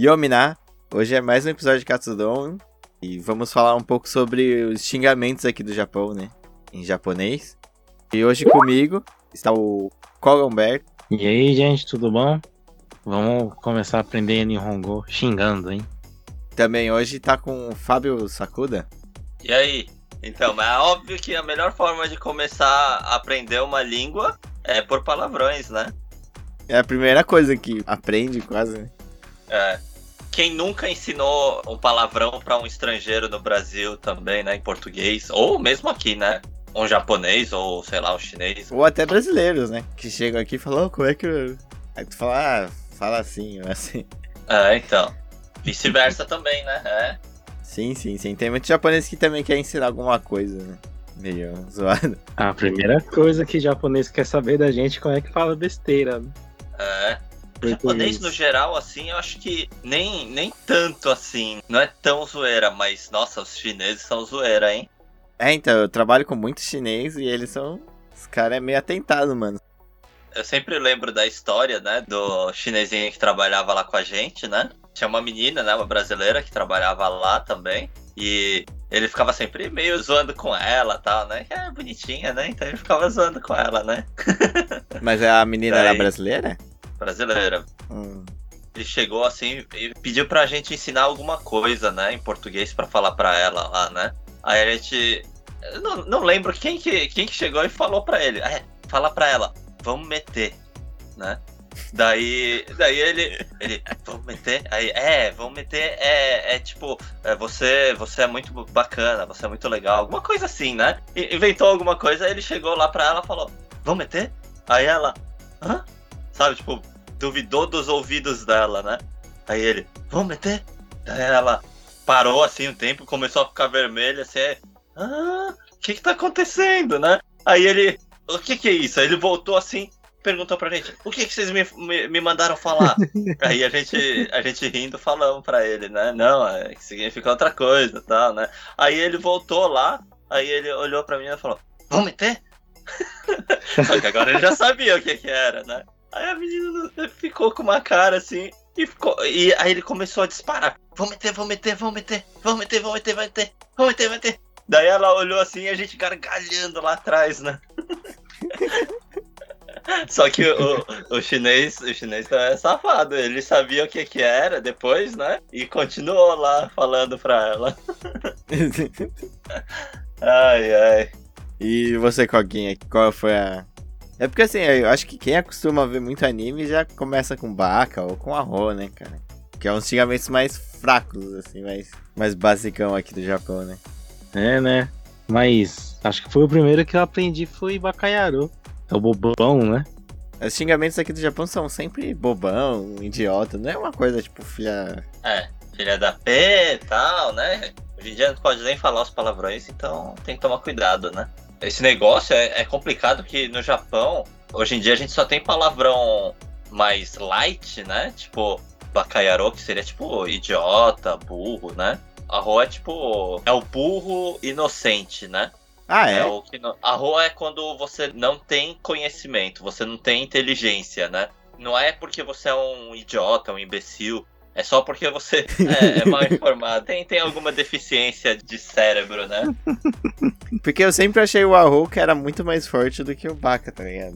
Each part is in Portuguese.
Yomina. Hoje é mais um episódio de Katsudon e vamos falar um pouco sobre os xingamentos aqui do Japão, né? Em japonês. E hoje comigo está o Kogomberto. E aí, gente, tudo bom? Vamos começar a aprender Nihongo xingando, hein? Também hoje tá com o Fábio Sakuda. E aí? Então, mas é óbvio que a melhor forma de começar a aprender uma língua é por palavrões, né? É a primeira coisa que aprende quase, né? É. Quem nunca ensinou um palavrão para um estrangeiro no Brasil também, né, em português, ou mesmo aqui, né? Um japonês, ou sei lá, um chinês. Ou até brasileiros, né? Que chegam aqui e falam, oh, como é que. eu-" Aí tu fala, ah, fala assim, ou assim. É, então. Vice-versa também, né? É. Sim, sim, sim. Tem muitos japoneses que também querem ensinar alguma coisa, né? Meio zoado. A primeira coisa que japonês quer saber da gente é como é que fala besteira. né? É. O japonês, no geral, assim, eu acho que nem, nem tanto assim. Não é tão zoeira, mas, nossa, os chineses são zoeira, hein? É, então, eu trabalho com muitos chinês e eles são. Os caras é meio atentado, mano. Eu sempre lembro da história, né, do chinesinho que trabalhava lá com a gente, né? Tinha uma menina, né, uma brasileira que trabalhava lá também. E ele ficava sempre meio zoando com ela e tal, né? Que é bonitinha, né? Então ele ficava zoando com ela, né? Mas a menina era Daí- brasileira? Brasileira. Hum. Ele chegou assim e pediu pra gente ensinar alguma coisa, né, em português pra falar pra ela lá, né? Aí a gente. Não, não lembro quem que, quem que chegou e falou pra ele. É, fala pra ela, vamos meter, né? Daí, daí ele, ele, vamos meter? Aí, é, vamos meter, é, é tipo, é, você, você é muito bacana, você é muito legal, alguma coisa assim, né? E- inventou alguma coisa, aí ele chegou lá pra ela e falou, vamos meter? Aí ela, hã? Sabe, tipo, duvidou dos ouvidos dela, né? Aí ele, vamos meter? Daí ela parou assim um tempo, começou a ficar vermelha, assim, ah, o que que tá acontecendo, né? Aí ele, o que que é isso? Aí ele voltou assim, perguntou pra gente, o que que vocês me, me, me mandaram falar? Aí a gente, a gente rindo falamos pra ele, né? Não, é, que significa outra coisa, tal, né? Aí ele voltou lá, aí ele olhou pra mim e falou, vamos meter? Só que agora ele já sabia o que que era, né? Aí a menina ficou com uma cara assim e ficou. E aí ele começou a disparar. Vamos meter, vamos meter, vamos meter, vamos meter, vamos meter, vamos meter, vamos meter, vamos meter. Daí ela olhou assim e a gente gargalhando lá atrás, né? Só que o, o chinês, o chinês é safado, ele sabia o que que era depois, né? E continuou lá falando pra ela. Ai, ai. e você, Coguinha, qual foi a. É porque assim, eu acho que quem acostuma ver muito anime já começa com Baka ou com Arro, né, cara? Que é uns xingamentos mais fracos, assim, mais, mais basicão aqui do Japão, né? É, né? Mas acho que foi o primeiro que eu aprendi foi Bacaiaru. É o bobão, né? Os xingamentos aqui do Japão são sempre bobão, idiota, não é uma coisa tipo filha. É, filha da P e tal, né? Hoje em dia não pode nem falar os palavrões, então tem que tomar cuidado, né? Esse negócio é, é complicado que no Japão, hoje em dia a gente só tem palavrão mais light, né? Tipo, bacaiarô, que seria tipo idiota, burro, né? Arro é tipo. É o burro inocente, né? Ah, É é? o que no... Arro é quando você não tem conhecimento, você não tem inteligência, né? Não é porque você é um idiota, um imbecil. É só porque você é, é mal informado. Tem, tem alguma deficiência de cérebro, né? Porque eu sempre achei o Arro que era muito mais forte do que o Baka, tá ligado?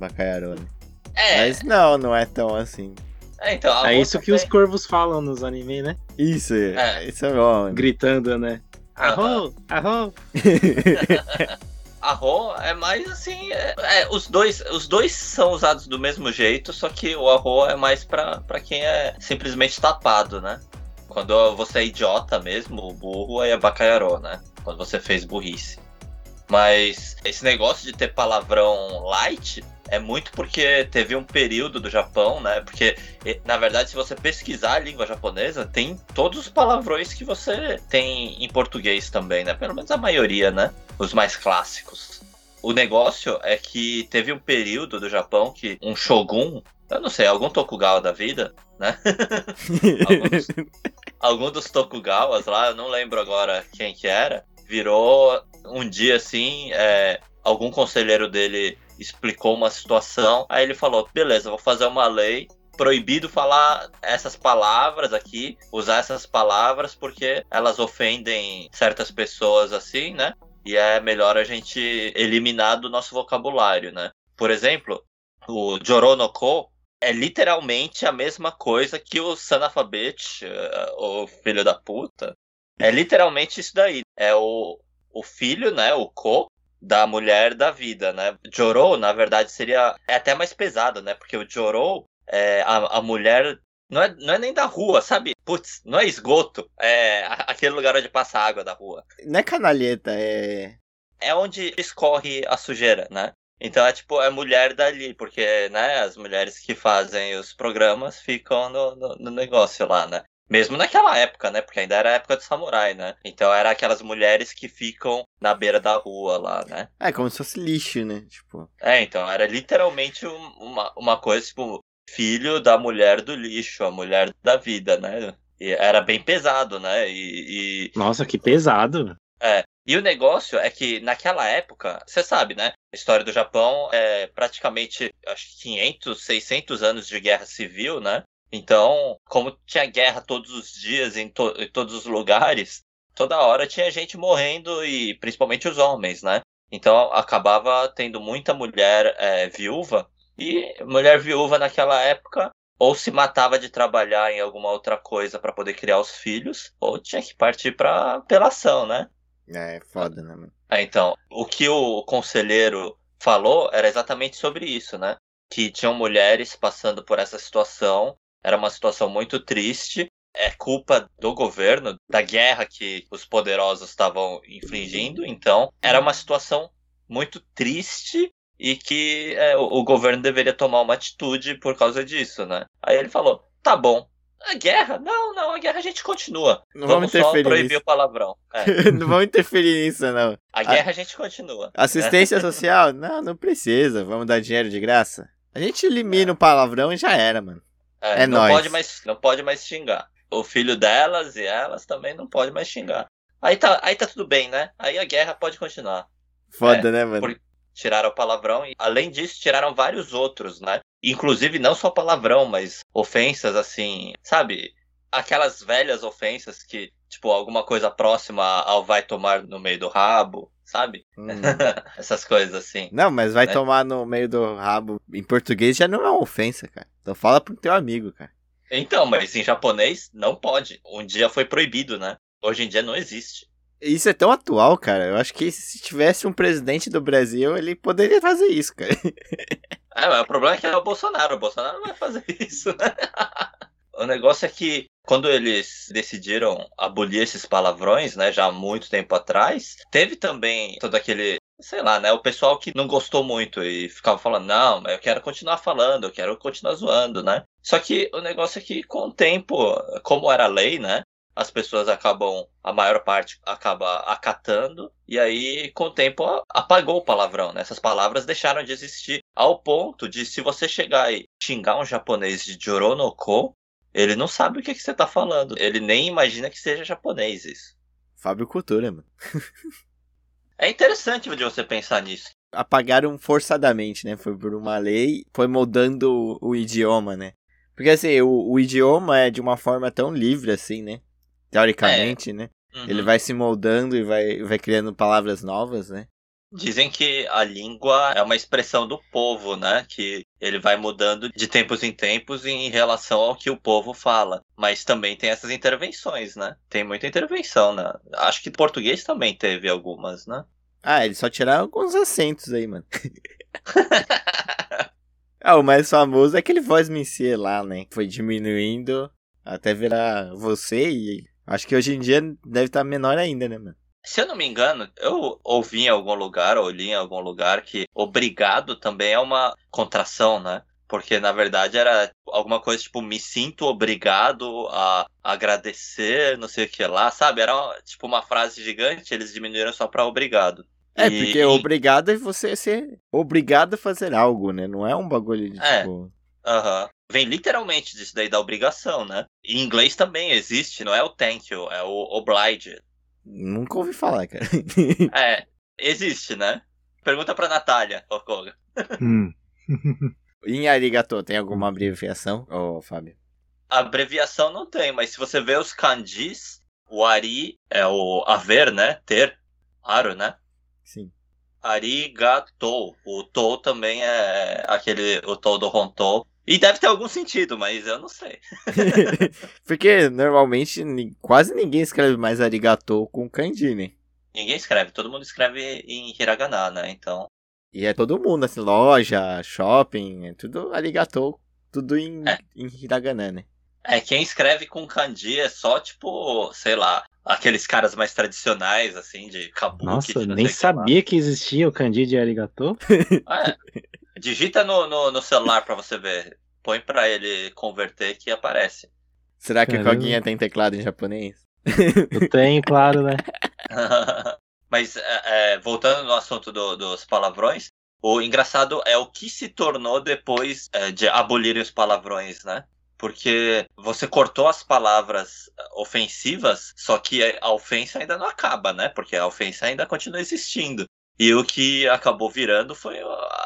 É, Mas não, não é tão assim. é, então. É isso que os também- corvos falam nos animes, né? Isso, É. isso é bom. mano. Gritando, né? Arro, arro. Arro é mais assim. É, é, os, dois, os dois são usados do mesmo jeito, só que o arro é mais pra quem é simplesmente tapado, né? Quando você é idiota mesmo, o burro aí é bacaiarô, né? Quando você fez burrice. Mas esse negócio de ter palavrão light é muito porque teve um período do Japão, né? Porque, na verdade, se você pesquisar a língua japonesa, tem todos os palavrões que você tem em português também, né? Pelo menos a maioria, né? Os mais clássicos. O negócio é que teve um período do Japão que um shogun, eu não sei, algum Tokugawa da vida, né? algum, dos, algum dos Tokugawas lá, eu não lembro agora quem que era, virou um dia assim, é, algum conselheiro dele explicou uma situação, aí ele falou, beleza, vou fazer uma lei proibido falar essas palavras aqui, usar essas palavras, porque elas ofendem certas pessoas assim, né? E é melhor a gente eliminar do nosso vocabulário, né? Por exemplo, o Joronoko é literalmente a mesma coisa que o Sanafabet, eh, o filho da puta. É literalmente isso daí. É o, o filho, né? O Ko, da mulher da vida, né? Joro, na verdade, seria. É até mais pesado, né? Porque o Joro é a, a mulher. Não é, não é nem da rua, sabe? Putz, não é esgoto. É aquele lugar onde passa a água da rua. Não é canalheta, é. É onde escorre a sujeira, né? Então é tipo, é mulher dali, porque, né, as mulheres que fazem os programas ficam no, no, no, negócio lá, né? Mesmo naquela época, né? Porque ainda era a época do samurai, né? Então era aquelas mulheres que ficam na beira da rua lá, né? É, como se fosse lixo, né? Tipo. É, então era literalmente uma, uma coisa, tipo, filho da mulher do lixo, a mulher da vida, né? E era bem pesado, né? E, e... Nossa, que pesado. É. E o negócio é que naquela época, você sabe, né? A história do Japão é praticamente, acho que 500, 600 anos de guerra civil, né? Então, como tinha guerra todos os dias em, to em todos os lugares, toda hora tinha gente morrendo e principalmente os homens, né? Então acabava tendo muita mulher é, viúva e mulher viúva naquela época ou se matava de trabalhar em alguma outra coisa para poder criar os filhos, ou tinha que partir para apelação, né? É, foda, né, mano? É, então, o que o conselheiro falou era exatamente sobre isso, né? Que tinham mulheres passando por essa situação, era uma situação muito triste, é culpa do governo, da guerra que os poderosos estavam infligindo, então era uma situação muito triste e que é, o, o governo deveria tomar uma atitude por causa disso, né? Aí ele falou: tá bom, a guerra? Não, não, a guerra a gente continua. Não vamos, vamos só proibir nisso. o palavrão. É. não vamos interferir nisso, não. A guerra a, a gente continua. Assistência social? Não, não precisa. Vamos dar dinheiro de graça. A gente elimina é. o palavrão e já era, mano. É, é não nóis. Pode mais, não pode mais xingar. O filho delas e elas também não pode mais xingar. Aí tá, aí tá tudo bem, né? Aí a guerra pode continuar. Foda, é, né, mano? Por, tiraram o palavrão e, além disso, tiraram vários outros, né? Inclusive, não só palavrão, mas ofensas, assim, sabe? Aquelas velhas ofensas que, tipo, alguma coisa próxima ao vai tomar no meio do rabo, sabe? Hum. Essas coisas assim. Não, mas vai né? tomar no meio do rabo em português já não é uma ofensa, cara. Então fala pro teu amigo, cara. Então, mas em japonês não pode. Um dia foi proibido, né? Hoje em dia não existe. Isso é tão atual, cara. Eu acho que se tivesse um presidente do Brasil, ele poderia fazer isso, cara. É, mas o problema é que é o Bolsonaro. O Bolsonaro não vai fazer isso, né? O negócio é que quando eles decidiram abolir esses palavrões, né, já há muito tempo atrás, teve também todo aquele sei lá, né? O pessoal que não gostou muito e ficava falando, não, eu quero continuar falando, eu quero continuar zoando, né? Só que o negócio é que com o tempo, como era lei, né? as pessoas acabam, a maior parte acaba acatando, e aí, com o tempo, apagou o palavrão, né? Essas palavras deixaram de existir, ao ponto de, se você chegar e xingar um japonês de Joronoko, ele não sabe o que, que você tá falando. Ele nem imagina que seja japonês isso. Fábio Cultura, mano. é interessante de você pensar nisso. Apagaram forçadamente, né? Foi por uma lei, foi moldando o, o idioma, né? Porque assim, o, o idioma é de uma forma tão livre assim, né? teoricamente, é. né? Uhum. Ele vai se moldando e vai, vai criando palavras novas, né? Dizem que a língua é uma expressão do povo, né? Que ele vai mudando de tempos em tempos em relação ao que o povo fala. Mas também tem essas intervenções, né? Tem muita intervenção, né? Acho que português também teve algumas, né? Ah, eles só tiraram alguns acentos aí, mano. ah, o mais famoso é aquele voz mencer lá, né? Foi diminuindo até virar você e Acho que hoje em dia deve estar menor ainda, né, mano? Se eu não me engano, eu ouvi em algum lugar, ou li em algum lugar, que obrigado também é uma contração, né? Porque na verdade era alguma coisa tipo, me sinto obrigado a agradecer, não sei o que lá, sabe? Era tipo uma frase gigante, eles diminuíram só pra obrigado. É, e, porque obrigado é você ser obrigado a fazer algo, né? Não é um bagulho de é. tipo. Aham. Uhum. Vem literalmente disso daí da obrigação, né? Em inglês também existe, não é o thank you, é o oblige. Nunca ouvi falar, cara. é, existe, né? Pergunta pra Natália, Okoga. Hum. Em arigato, tem alguma abreviação, ô Fábio? Abreviação não tem, mas se você vê os kanjis, o ari é o haver, né? Ter. Aro, né? Sim. Arigato. O to também é aquele, o to do honto. E deve ter algum sentido, mas eu não sei. Porque normalmente quase ninguém escreve mais arigato com kanji, né? Ninguém escreve, todo mundo escreve em hiragana, né? Então, E é todo mundo, assim, loja, shopping, é tudo arigato, tudo em, É. em hiragana, né? é quem escreve com kanji é só tipo, sei lá, aqueles caras mais tradicionais assim de kabuki. Nossa, nem sabia que existia o kanji de arigato. É. Digita no, no, no celular pra você ver. Põe pra ele converter que aparece. Será que o Caramba. Koguinha tem teclado em japonês? Eu tenho, claro, né? Mas é, é, voltando no assunto do- dos palavrões, o engraçado é o que se tornou depois é, de abolirem os palavrões, né? Porque você cortou as palavras ofensivas, só que a ofensa ainda não acaba, né? Porque a ofensa ainda continua existindo. E o que acabou virando foi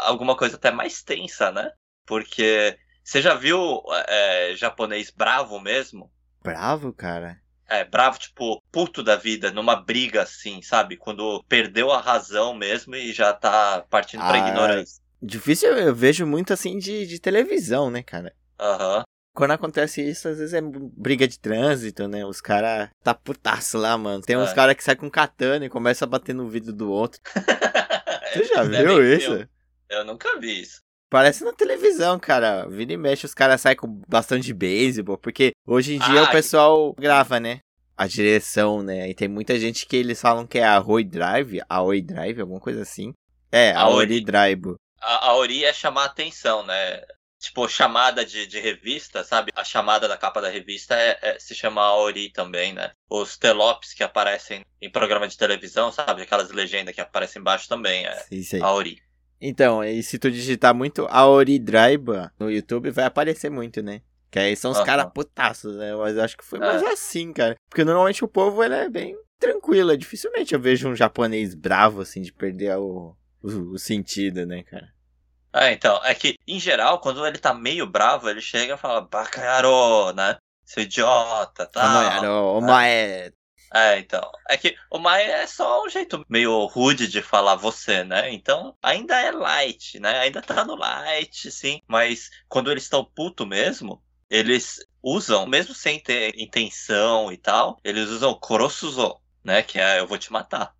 alguma coisa até mais tensa, né? Porque você já viu é, japonês bravo mesmo? Bravo, cara. É, bravo, tipo, puto da vida, numa briga assim, sabe? Quando perdeu a razão mesmo e já tá partindo pra Ah. ignorância. Difícil, eu vejo muito assim de, de televisão, né, cara? Aham. Quando acontece isso, às vezes é briga de trânsito, né? Os caras tá putaço lá, mano. Tem uns É. caras que saem com katana e começam a bater no vidro do outro. Você já viu isso? Eu nunca vi isso. Parece na televisão, cara. Vira e mexe, os caras saem com bastão de beisebol. Porque hoje em dia Ah, o pessoal grava, né? A direção, né? E tem muita gente que eles falam que é a Roy Drive, a Oi Drive, alguma coisa assim. É, a Aoi. Ori Drive. A, a Ori é chamar a atenção, né? Tipo, chamada de, de revista, sabe? A chamada da capa da revista é, é- se chama Aori também, né? Os telopes que aparecem em programa de televisão, sabe? Aquelas legendas que aparecem embaixo também é Isso aí. Aori. Então, e se tu digitar muito Aori Drive no YouTube, vai aparecer muito, né? Que aí são os Aham. caras putaços, né? Mas eu acho que foi É. mais assim, cara. Porque normalmente o povo, ele é bem tranquilo. é Dificilmente eu vejo um japonês bravo, assim, de perder o, o, o sentido, né, cara? É, então, é que, em geral, quando ele tá meio bravo, ele chega e fala, Bacaiaro, né? Seu idiota, tá? Tamayaro, Omae. É, então. É que o Mai é só um jeito meio rude de falar você, né? Então, ainda é light, né? Ainda tá no light, sim. Mas quando eles estão puto mesmo, eles usam, mesmo sem ter intenção e tal, eles usam Korosuzo, né? Que é eu vou te matar.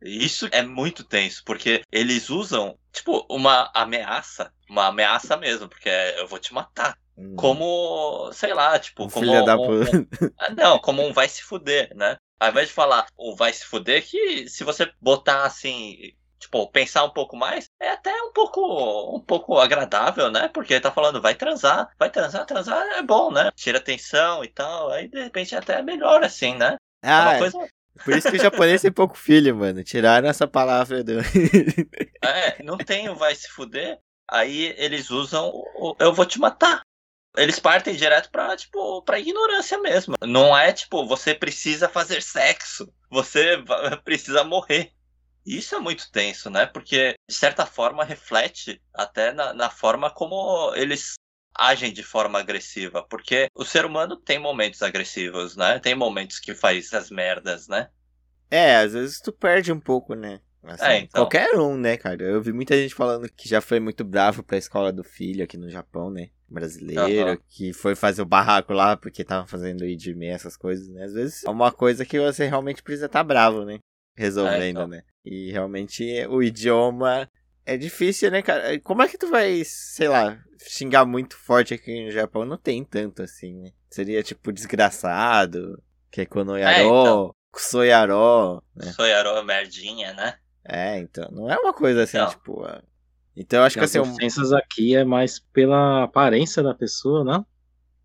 Isso é muito tenso, porque eles usam, tipo, uma ameaça. Uma ameaça mesmo, porque é eu vou te matar. Hum, Como, sei lá, tipo, um como filho da um- puta. ah, Não, como um vai se fuder, né? Ao invés de falar o vai se fuder, que se você botar assim, tipo, pensar um pouco mais, é até um pouco, um pouco agradável, né? Porque tá falando vai transar, vai transar, transar é bom, né? Tira atenção e tal, aí de repente até é melhor assim, né? É Ah, uma coisa. Por isso que o japonês tem pouco filho, mano. Tiraram essa palavra do... É, não tem o vai se fuder, aí eles usam o eu vou te matar. Eles partem direto pra, tipo, pra ignorância mesmo. Não é, tipo, você precisa fazer sexo. Você precisa morrer. Isso é muito tenso, né? Porque, de certa forma, reflete até na, na forma como eles agem de forma agressiva. Porque o ser humano tem momentos agressivos, né? Tem momentos que faz as merdas, né? É, às vezes tu perde um pouco, né? Assim, É, então. Qualquer um, né, cara? Eu vi muita gente falando que já foi muito bravo pra escola do filho aqui no Japão, né? Brasileiro, Aham. que foi fazer o barraco lá porque tava fazendo IDM, essas coisas, né? Às vezes é uma coisa que você realmente precisa estar bravo, né? Resolvendo, É, então. né? E realmente o idioma é difícil, né, cara? Como é que tu vai, sei lá, xingar muito forte aqui no Japão? Não tem tanto assim, né? Seria tipo desgraçado, Kekonoyaro, É, então. Kusoyaro, né? Soyaro merdinha, né? É, então, não é uma coisa assim, Não. tipo. ah, Então eu acho que As assim, um... ofensas aqui é mais pela aparência da pessoa, não?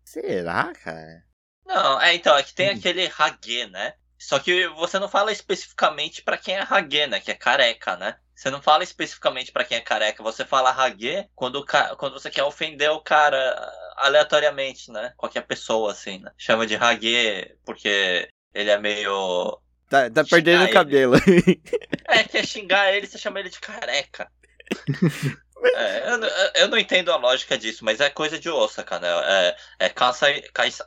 será, cara? Não, é, então, é que tem Hum. aquele Hage, né? Só que você não fala especificamente pra quem é Hage, né? Que é careca, né? Você não fala especificamente pra quem é careca, você fala Hage quando, quando você quer ofender o cara aleatoriamente, né? Qualquer pessoa, assim, né? Chama de Hage porque ele é meio. Tá, tá perdendo o cabelo. É, quer xingar ele, você chama ele de careca. É, eu, eu, não entendo a lógica disso, mas é coisa de Osaka, né? É, é Kansai,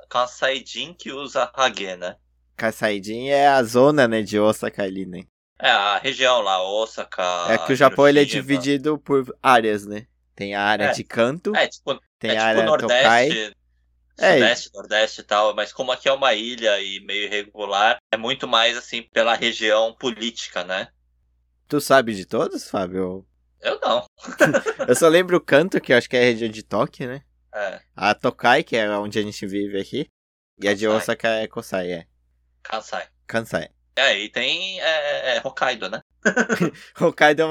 Kansaijin que usa Hage, né? Kansaijin é a zona, né, de Osaka ali, né? É, a região lá, Osaka. É que o Japão ele é dividido por áreas, né? Tem a área é, de canto, é, tipo, tem é, a área tipo Nordeste, Tokai. É. Sudeste, é. Nordeste e tal, mas como aqui é uma ilha e meio irregular, é muito mais assim pela região política, né? Tu sabe de todos, Fábio? Eu não. eu só lembro o canto, que eu acho que é a região de Tóquio, né? É. A Tokai, que é onde a gente vive aqui. E a de Osaka é Kosai, é. Kansai. Kansai. É, e tem é, é, Hokkaido, né? Hokkaido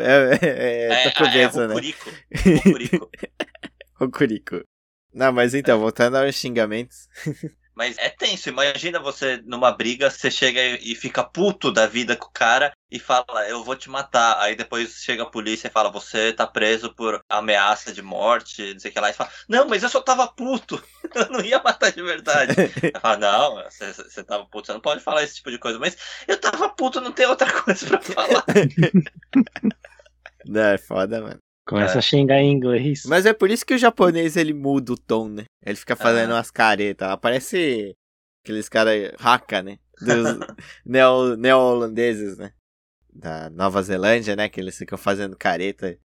é, é, é, é, cabeça, é, né? Hokuriku. Hokuriku. Não, mas então, voltando aos xingamentos. Mas é tenso, imagina você numa briga, você chega e fica puto da vida com o cara e fala, eu vou te matar. Aí depois chega a polícia e fala, você tá preso por ameaça de morte, não sei o que lá. E fala, não, mas eu só tava puto, eu não ia matar de verdade. fala, não, você, você tava puto, você não pode falar esse tipo de coisa, mas eu tava puto, não tem outra coisa pra falar. não, é foda, mano. Começa é. a xingar em inglês. Mas é por isso que o japonês ele muda o tom, né? Ele fica fazendo umas caretas. Parece aqueles caras raca, né? Dos neo-holandeses, né? Da Nova Zelândia, né? Que eles ficam fazendo careta.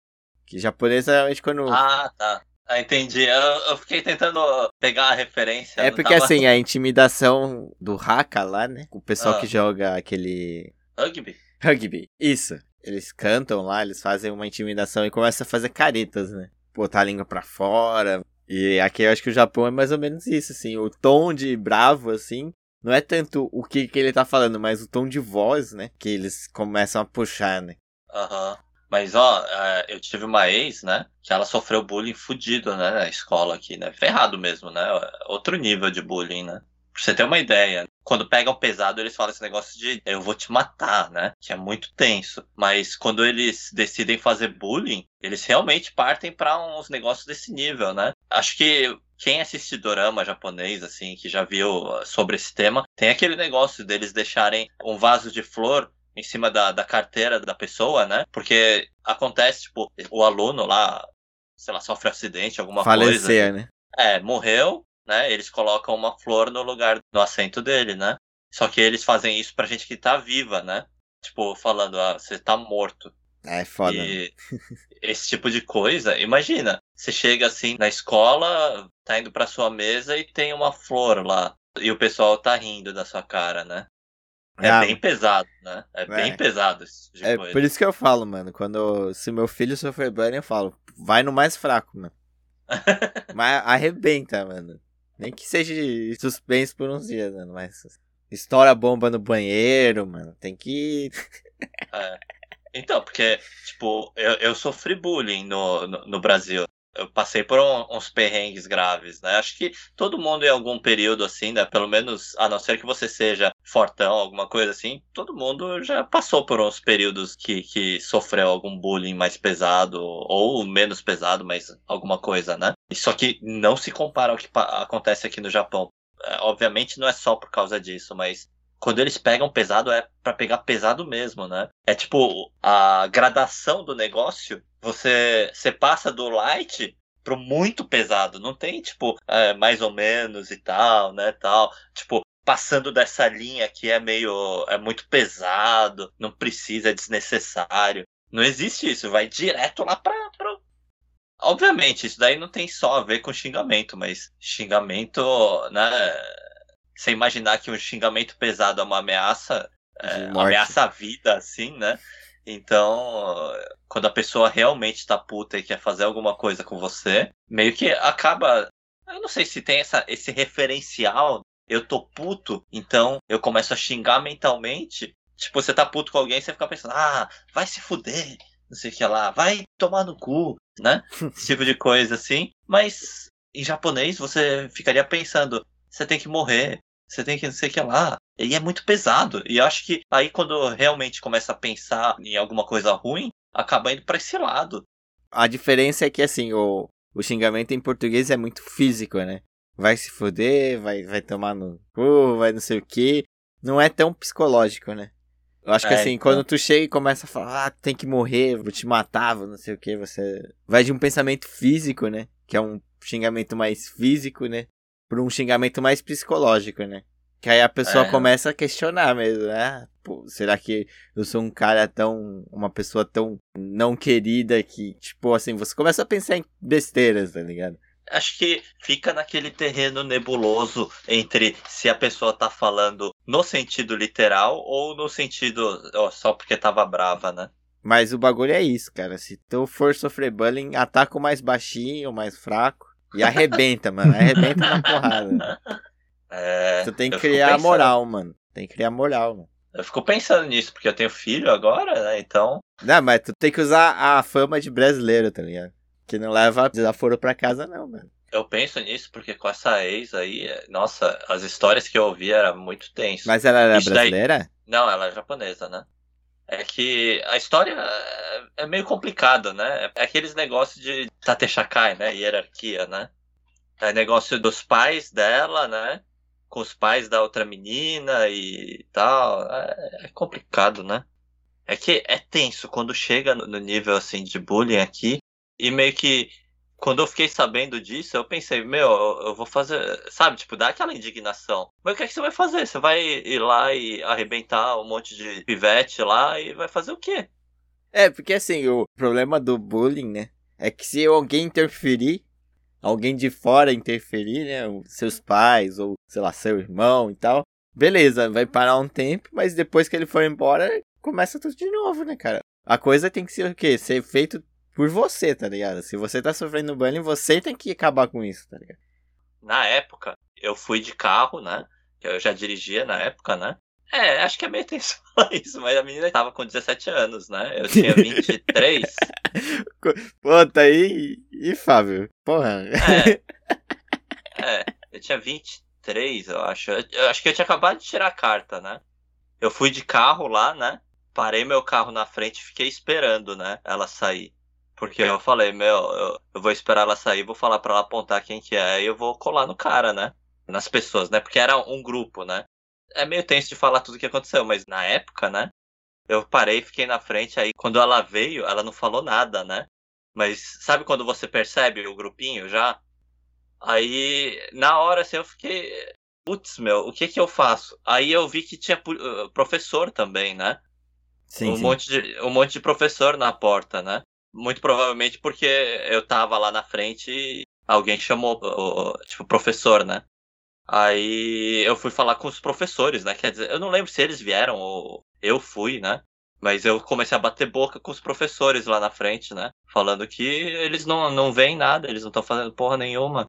Que japonês realmente quando. Ah, tá. Ah, entendi. Eu, eu, fiquei tentando pegar a referência. É porque tava... assim, a intimidação do Haka lá, né? O pessoal ah. que joga aquele. Rugby? Rugby, isso. Eles cantam lá, eles fazem uma intimidação e começam a fazer caretas, né? Botar a língua pra fora. E aqui eu acho que o Japão é mais ou menos isso, assim. O tom de bravo, assim, não é tanto o que, que ele tá falando, mas o tom de voz, né? Que eles começam a puxar, né? Aham. Uhum. Mas, ó, é, eu tive uma ex, né? Que ela sofreu bullying fudido, né? Na escola aqui, né? Ferrado mesmo, né? Outro nível de bullying, né? Pra você ter uma ideia, quando pegam pesado, eles falam esse negócio de eu vou te matar, né? Que é muito tenso. Mas quando eles decidem fazer bullying, eles realmente partem para uns negócios desse nível, né? Acho que quem assiste dorama japonês, assim, que já viu sobre esse tema, tem aquele negócio deles deixarem um vaso de flor em cima da, da carteira da pessoa, né? Porque acontece, tipo, o aluno lá, sei lá, sofre um acidente, alguma Falecer, coisa. Falecer, né? É, morreu, né? Eles colocam uma flor no lugar do assento dele, né? Só que eles fazem isso pra gente que tá viva, né? Tipo, falando, ah, você tá morto. É foda. E né? esse tipo de coisa, imagina, você chega assim na escola, tá indo pra sua mesa e tem uma flor lá. E o pessoal tá rindo da sua cara, né? É ah, bem pesado, né? É, é, bem pesado esse tipo de é coisa. Por isso que eu falo, mano, quando se meu filho sofrer bullying, eu falo, vai no mais fraco, mano. Mas arrebenta, mano. Nem que seja suspense por uns dias, mano, mas estoura bomba no banheiro, mano. Tem que. é. Então, porque, tipo, eu, eu sofri bullying no, no, no Brasil eu passei por um, uns perrengues graves, né? Acho que todo mundo em algum período assim, né? Pelo menos, a não ser que você seja fortão, alguma coisa assim, todo mundo já passou por uns períodos que, que sofreu algum bullying mais pesado ou menos pesado, mas alguma coisa, né? Só que não se compara ao que acontece aqui no Japão. É, obviamente não é só por causa disso, mas quando eles pegam pesado é para pegar pesado mesmo, né? É tipo a gradação do negócio. Você, você passa do light pro muito pesado. Não tem tipo é, mais ou menos e tal, né? Tal. Tipo passando dessa linha que é meio é muito pesado, não precisa, é desnecessário. Não existe isso. Vai direto lá pra... Obviamente, isso daí não tem só a ver com xingamento, mas xingamento, né? você imaginar que um xingamento pesado é uma ameaça, é, ameaça a vida, assim, né? Então, quando a pessoa realmente tá puta e quer fazer alguma coisa com você, meio que acaba. Eu não sei se tem essa, esse referencial. Eu tô puto, então eu começo a xingar mentalmente. Tipo, você tá puto com alguém, você fica pensando, ah, vai se fuder, não sei o que lá, vai tomar no cu, né? Esse tipo de coisa assim. Mas em japonês você ficaria pensando, você tem que morrer, você tem que não sei o que lá. E é muito pesado. E eu acho que aí quando realmente começa a pensar em alguma coisa ruim, acaba indo para esse lado. A diferença é que assim, o, o xingamento em português é muito físico, né? Vai se foder, vai, vai tomar no cu, vai não sei o que. Não é tão psicológico, né? Eu acho que É, assim, então. quando tu chega e começa a falar, ah, tem que morrer, vou te matar, vou não sei o que, você vai de um pensamento físico, né? Que é um xingamento mais físico, né? Pra um xingamento mais psicológico, né? Que aí a pessoa É. começa a questionar mesmo, né? Pô, será que eu sou um cara tão. uma pessoa tão não querida que, tipo assim, você começa a pensar em besteiras, tá ligado? Acho que fica naquele terreno nebuloso entre se a pessoa tá falando no sentido literal ou no sentido ó, só porque tava brava, né? Mas o bagulho é isso, cara. Se tu for sofrer bullying, ataca o mais baixinho, o mais fraco. E arrebenta, mano. Arrebenta na porrada. É, Tu tem que criar pensando- moral, mano. Tem que criar moral, mano. Eu fico pensando nisso, porque eu tenho filho agora, né? Então, Não, mas tu tem que usar a fama de brasileiro, tá ligado? Que não leva desaforo pra casa, não, mano. eu penso nisso porque com essa ex aí, é- nossa, as histórias que eu ouvi era muito tenso. Mas ela era Isso daí- brasileira? Não, ela é japonesa, né? É que a história é- é meio complicada, né? É aqueles negócios de Tateshakai, né? Hierarquia, né? É negócio dos pais dela, né? Com os pais da outra menina e tal. É, é complicado, né? É que é tenso quando chega no nível assim de bullying aqui. E meio que quando eu fiquei sabendo disso, eu pensei, meu, eu eu vou fazer, sabe, tipo, dá aquela indignação. Mas o que é que você vai fazer? Você vai ir lá e arrebentar um monte de pivete lá e vai fazer o quê? É, porque assim, o problema do bullying, né? É que se alguém interferir, alguém de fora interferir, né? Seus pais, ou sei lá, seu irmão e tal. Beleza, vai parar um tempo, mas depois que ele for embora, começa tudo de novo, né, cara? A coisa tem que ser o quê? Ser feito por você, tá ligado? Se você tá sofrendo bullying, você tem que acabar com isso, tá ligado? Na época, eu fui de carro, né? Eu já dirigia na época, né? É, acho que é meio tenso falar isso, mas a menina tava com 17 anos, né? Eu tinha 23. Pô, tá aí. E Fábio? Porra. É. É, eu tinha 23, eu acho. Eu, eu acho que eu tinha acabado de tirar a carta, né? Eu fui de carro lá, né? Parei meu carro na frente e fiquei esperando, né? Ela sair. Porque eu falei, meu, eu, eu vou esperar ela sair, vou falar pra ela apontar quem que é e eu vou colar no cara, né? Nas pessoas, né? Porque era um grupo, né? É meio tenso de falar tudo o que aconteceu, mas na época, né? Eu parei, fiquei na frente, aí quando ela veio, ela não falou nada, né? Mas sabe quando você percebe o grupinho já? Aí, na hora, assim, eu fiquei. Putz, meu, o que que eu faço? Aí eu vi que tinha uh, professor também, né? Sim, um, sim. Monte de, um monte de professor na porta, né? Muito provavelmente porque eu tava lá na frente e alguém chamou, tipo, professor, né? Aí eu fui falar com os professores, né? Quer dizer, eu não lembro se eles vieram ou eu fui, né? Mas eu comecei a bater boca com os professores lá na frente, né? Falando que eles não, não veem nada, eles não estão fazendo porra nenhuma.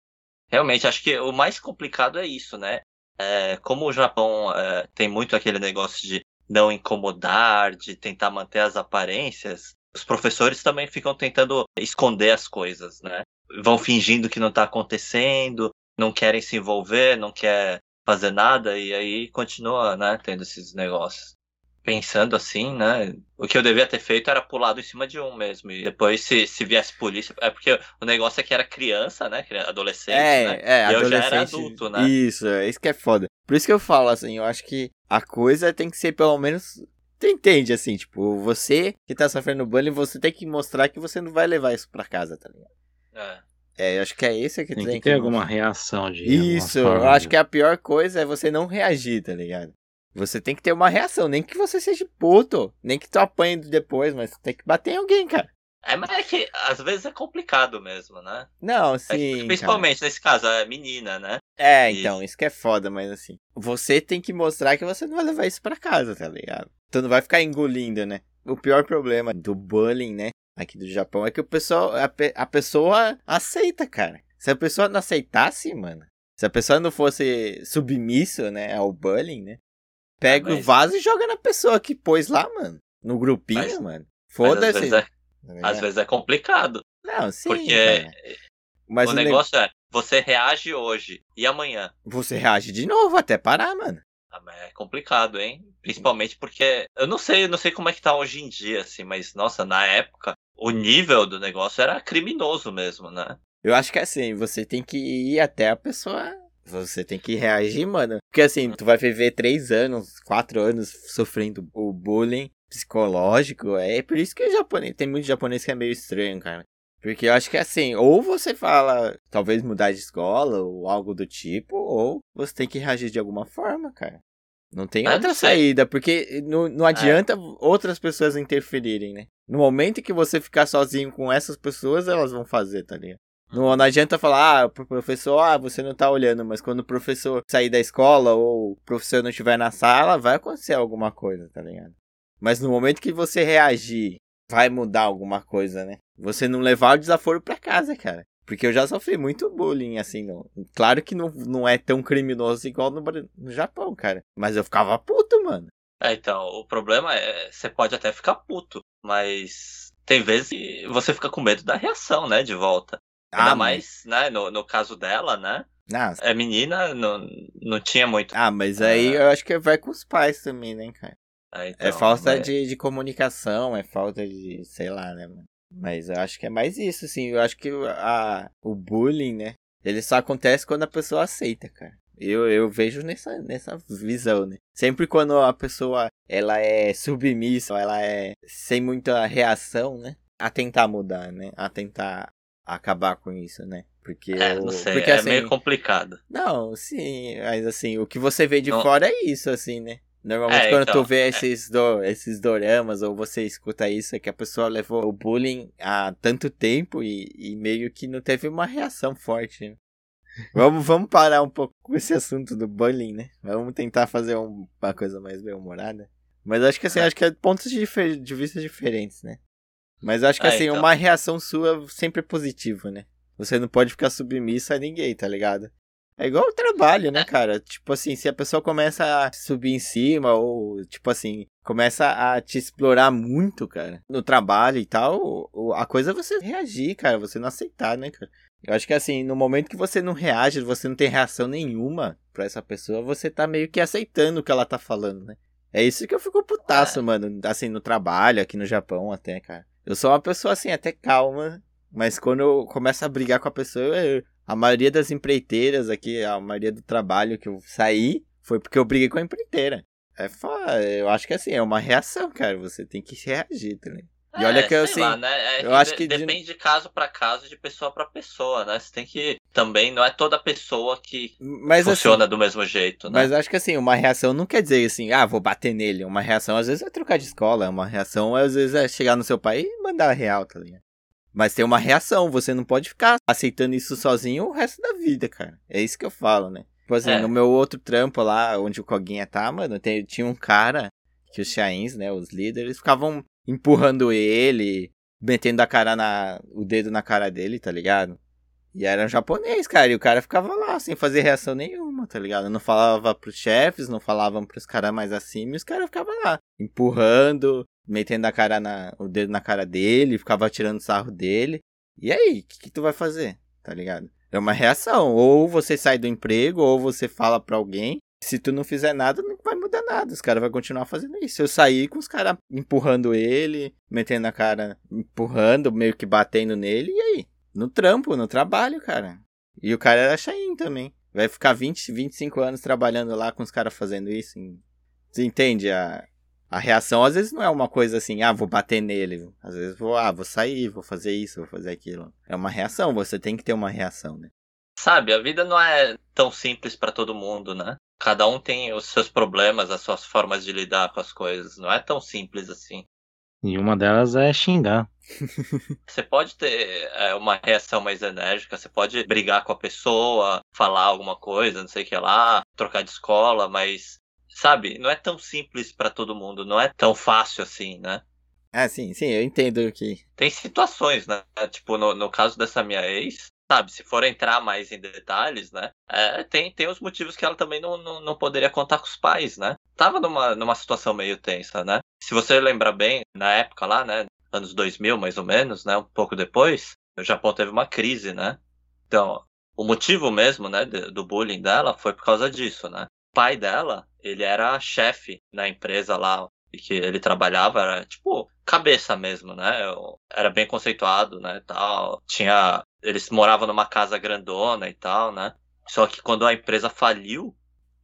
Realmente, acho que o mais complicado é isso, né? É, como o Japão é, tem muito aquele negócio de não incomodar, de tentar manter as aparências, os professores também ficam tentando esconder as coisas, né? Vão fingindo que não está acontecendo, não querem se envolver, não quer fazer nada e aí continua, né, tendo esses negócios. Pensando assim, né? O que eu devia ter feito era pulado em cima de um mesmo. E depois, se, se viesse polícia. É porque o negócio é que era criança, né? Adolescente, É, né? é, E eu já era adulto, né? Isso, é isso que é foda. Por isso que eu falo assim, eu acho que a coisa tem que ser pelo menos. Tu entende, assim, tipo, você que tá sofrendo bullying, você tem que mostrar que você não vai levar isso pra casa, tá ligado? É. É, eu acho que é isso que Tem tem que ter alguma reação de. Isso, eu acho que a pior coisa é você não reagir, tá ligado? Você tem que ter uma reação, nem que você seja puto, nem que tu apanhe depois, mas tu tem que bater em alguém, cara. É, mas é que às vezes é complicado mesmo, né? Não, É sim. cara. principalmente nesse caso, a menina, né? É, Isso. então, isso que é foda, mas assim, você tem que mostrar que você não vai levar isso pra casa, tá ligado? Tu não vai ficar engolindo, né? O pior problema do bullying, né, aqui do Japão, é que o pessoal, a, pe- a pessoa aceita, cara. Se a pessoa não aceitasse, mano, se a pessoa não fosse submisso, né, ao bullying, né, pega Ah, o mas- vaso e joga na pessoa que pôs lá, mano, no grupinho, Mas- mano. Mas às Foda-se. vezes, é, tá às vezes é complicado. Não, sim, porque. Mas o o, ne- negócio é, você reage hoje e amanhã. você reage de novo até parar, mano. Ah, mas É complicado, hein? Principalmente porque eu não sei, eu não sei como é que tá hoje em dia, assim, mas nossa, na época o nível do negócio era criminoso mesmo, né? Eu acho que é assim, você tem que ir até a pessoa Você tem que reagir, mano. Porque assim, tu vai viver três anos, quatro anos sofrendo o bullying psicológico. É por isso que o japonês. Tem muito japonês que é meio estranho, cara. Porque eu acho que assim, ou você fala, talvez mudar de escola, ou algo do tipo, ou você tem que reagir de alguma forma, cara. Não tem Ah, outra não saída, porque não, não adianta outras pessoas interferirem, né? No momento que você ficar sozinho com essas pessoas, elas vão fazer, tá ligado? Não, não adianta falar, ah, pro professor, ah, você não tá olhando, mas quando o professor sair da escola ou o professor não estiver na sala, vai acontecer alguma coisa, tá ligado? Mas no momento que você reagir, vai mudar alguma coisa, né? Você não levar o desaforo pra casa, cara. Porque eu já sofri muito bullying, assim, não. Claro que não, não é tão criminoso igual no, no Japão, cara. Mas eu ficava puto, mano. É, então, o problema é, você pode até ficar puto, mas tem vezes que você fica com medo da reação, né, de volta. Ainda Ah, mais, né, no, no caso dela, né, Ah, é menina, não, não tinha muito. ah, mas aí eu acho que vai com os pais também, né, cara? É, É então, falta é- de, de comunicação, é falta de, sei lá, né, mano? Mas eu acho que é mais isso, assim. Eu acho que a, o bullying, né? Ele só acontece quando a pessoa aceita, cara. Eu, eu vejo nessa, nessa visão, né? Sempre quando a pessoa ela é submissa, ela é sem muita reação, né? A tentar mudar, né? A tentar acabar com isso, né? Porque, É, eu- não sei, porque é assim, meio complicado. não, sim, mas assim, o que você vê de Não- fora é isso, assim, né? Normalmente É, quando então, tu vê esses, do, esses doramas ou você escuta isso, é que a pessoa levou o bullying há tanto tempo e, e meio que não teve uma reação forte. Né? Vamos, vamos parar um pouco com esse assunto do bullying, né? Vamos tentar fazer um- uma coisa mais bem-humorada. Mas acho que assim, É. acho que é pontos de, de vista diferentes, né? Mas acho que É, assim, então. uma reação sua sempre é positiva, né? Você não pode ficar submissa a ninguém, tá ligado? É igual o trabalho, né, cara? Tipo assim, se a pessoa começa a subir em cima, ou, tipo assim, começa a te explorar muito, cara, no trabalho e tal, a coisa é você reagir, cara, você não aceitar, né, cara? Eu acho que assim, no momento que você não reage, você não tem reação nenhuma pra essa pessoa, você tá meio que aceitando o que ela tá falando, né? É isso que eu fico putaço, mano, assim, no trabalho, aqui no Japão até, cara. Eu sou uma pessoa, assim, até calma, mas quando eu começo a brigar com a pessoa, eu- a maioria das empreiteiras aqui, a maioria do trabalho que eu saí, foi porque eu briguei com a empreiteira. É foda, eu acho que assim, é uma reação, cara, você tem que reagir, tá ligado? E olha É, que eu, assim, lá, né? é eu acho de- que de- depende de caso pra caso, de pessoa pra pessoa, né? Você tem que também não é toda pessoa que Mas funciona assim, do mesmo jeito, né? mas acho que assim, uma reação não quer dizer assim, ah, vou bater nele. Uma reação às vezes é trocar de escola, uma reação às vezes é chegar no seu pai e mandar a real, tá ligado? Mas tem uma reação, você não pode ficar aceitando isso sozinho o resto da vida, cara. É isso que eu falo, né? Tipo assim, É. no meu outro trampo lá, onde o Coguinha tá, mano, tem- tinha um cara que os Chains, né, os líderes, ficavam empurrando ele, metendo a cara na, o dedo na cara dele, tá ligado? E era um japonês, cara, e o cara ficava lá sem fazer reação nenhuma, tá ligado? Não falava pros chefes, não falavam pros caras mais acima, e os caras ficavam lá, empurrando, metendo a cara na, o dedo na cara dele, ficava tirando sarro dele. E aí, o que, que tu vai fazer? Tá ligado? É uma reação. Ou você sai do emprego, ou você fala pra alguém. Se tu não fizer nada, não vai mudar nada. Os caras vão continuar fazendo isso. Eu saí com os caras empurrando ele, metendo a cara, empurrando, meio que batendo nele. E aí? No trampo, no trabalho, cara. E o cara era Chain também. Vai ficar 20, 25 anos trabalhando lá com os caras fazendo isso. Você entende? A, a reação às vezes não é uma coisa assim, ah, vou bater nele. Às vezes vou, ah, vou sair, vou fazer isso, vou fazer aquilo. É uma reação, você tem que ter uma reação, né? Sabe, a vida não é tão simples pra todo mundo, né? Cada um tem os seus problemas, as suas formas de lidar com as coisas. Não é tão simples assim. E uma delas é xingar. Você pode ter é, uma reação mais enérgica, você pode brigar com a pessoa, falar alguma coisa, não sei o que lá, trocar de escola, mas, sabe, não é tão simples pra todo mundo, não é tão fácil assim, né? Ah, sim, sim, eu entendo que. Tem situações, né? Tipo, no, no caso dessa minha ex, sabe, se for entrar mais em detalhes, né? É, tem, tem os motivos que ela também não, não, não poderia contar com os pais, né? Tava numa, numa situação meio tensa, né? Se você lembra bem, na época lá, né? Anos 2000, mais ou menos, né? Um pouco depois, o Japão teve uma crise, né? Então, o motivo mesmo, né, do bullying dela foi por causa disso, né? Pai dela, ele era chefe na empresa lá e que ele trabalhava, era tipo cabeça mesmo, né? Era bem conceituado, né, tal. Tinha, eles moravam numa casa grandona e tal, né? Só que quando a empresa faliu,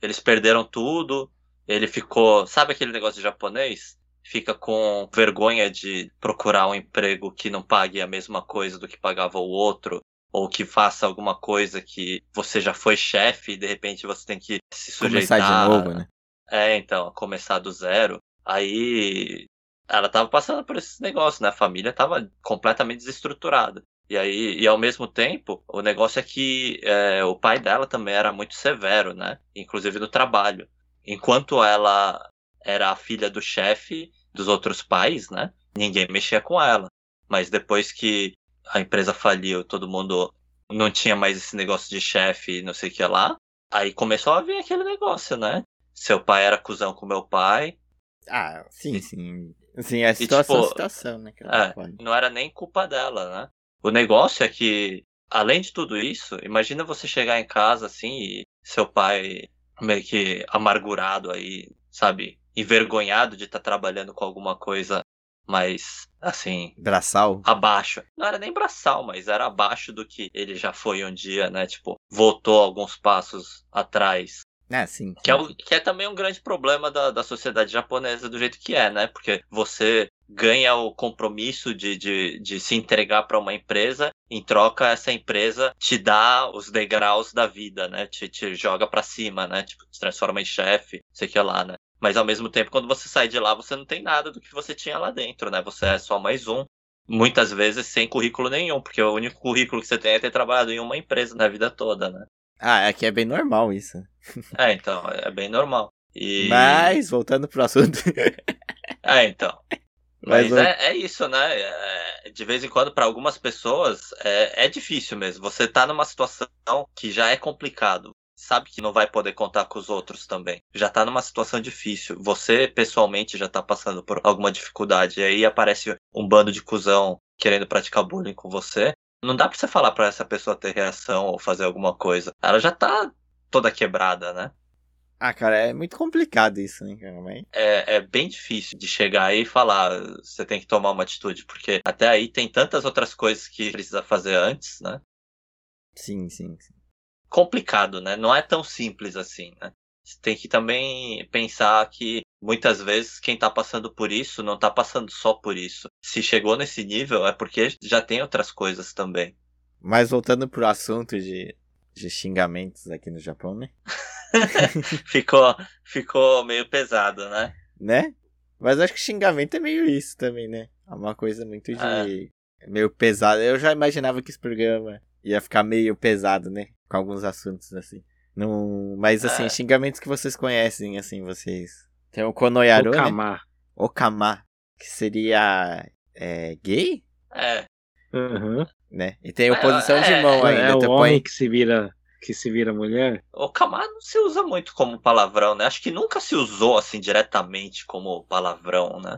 eles perderam tudo. Ele ficou. Sabe aquele negócio de japonês? Fica com vergonha de procurar um emprego que não pague a mesma coisa do que pagava o outro. Ou que faça alguma coisa que você já foi chefe e de repente você tem que se sujeitar. Começar de novo, né? É, então, começar do zero. Aí ela tava passando por esses negócios, né? A família tava completamente desestruturada. E aí, e ao mesmo tempo, o negócio é que é, o pai dela também era muito severo, né? Inclusive no trabalho. Enquanto ela era a filha do chefe dos outros pais, né? Ninguém mexia com ela. Mas depois que a empresa faliu, todo mundo não tinha mais esse negócio de chefe, não sei o que lá. Aí começou a vir aquele negócio, né? Seu pai era cuzão com meu pai. Ah, sim, sim. Sim, é situação, tipo, situação, né? É, não era nem culpa dela, né? O negócio é que, além de tudo isso, imagina você chegar em casa assim e seu pai meio que amargurado aí, sabe? Envergonhado de estar tá trabalhando com alguma coisa mais, assim. Braçal? Abaixo. Não era nem braçal, mas era abaixo do que ele já foi um dia, né? Tipo, voltou alguns passos atrás. É, sim. sim. Que, é, o, que é também um grande problema da, da sociedade japonesa do jeito que é, né? Porque você ganha o compromisso de, de, de se entregar para uma empresa, em troca essa empresa te dá os degraus da vida, né? Te, te joga para cima, né? Tipo, te transforma em chefe, sei que lá, né? Mas ao mesmo tempo, quando você sai de lá, você não tem nada do que você tinha lá dentro, né? Você é só mais um. Muitas vezes sem currículo nenhum, porque o único currículo que você tem é ter trabalhado em uma empresa na vida toda, né? Ah, aqui é bem normal isso. É, então, é bem normal. E... Mas, voltando pro assunto. é, então. Mas, Mas é, é, isso, né? É, de vez em quando, para algumas pessoas, é, é difícil mesmo. Você tá numa situação que já é complicado. Sabe que não vai poder contar com os outros também. Já tá numa situação difícil. Você, pessoalmente, já tá passando por alguma dificuldade. E aí aparece um bando de cuzão querendo praticar bullying com você. Não dá pra você falar pra essa pessoa ter reação ou fazer alguma coisa. Ela já tá toda quebrada, né? Ah, cara, é muito complicado isso, né. É, é bem difícil de chegar aí e falar, você tem que tomar uma atitude, porque até aí tem tantas outras coisas que precisa fazer antes, né? Sim, sim, sim. Complicado, né? Não é tão simples assim, né? Você tem que também pensar que muitas vezes quem está passando por isso não está passando só por isso. Se chegou nesse nível é porque já tem outras coisas também. Mas voltando pro assunto de, de xingamentos aqui no Japão, né? ficou, ficou meio pesado, né? Né? Mas acho que xingamento é meio isso também, né? É uma coisa muito de. É. meio pesado. Eu já imaginava que esse programa ia ficar meio pesado, né? Com alguns assuntos assim. Não... Mas assim, é. xingamentos que vocês conhecem, assim, vocês tem o Konoyaru, Okama. né? Okama. Que seria é, gay? É. Uhum. Né? E tem oposição é, de mão é, ainda. É o homem põe... que se vira que se vira mulher? Okama não se usa muito como palavrão, né? Acho que nunca se usou assim diretamente como palavrão, né?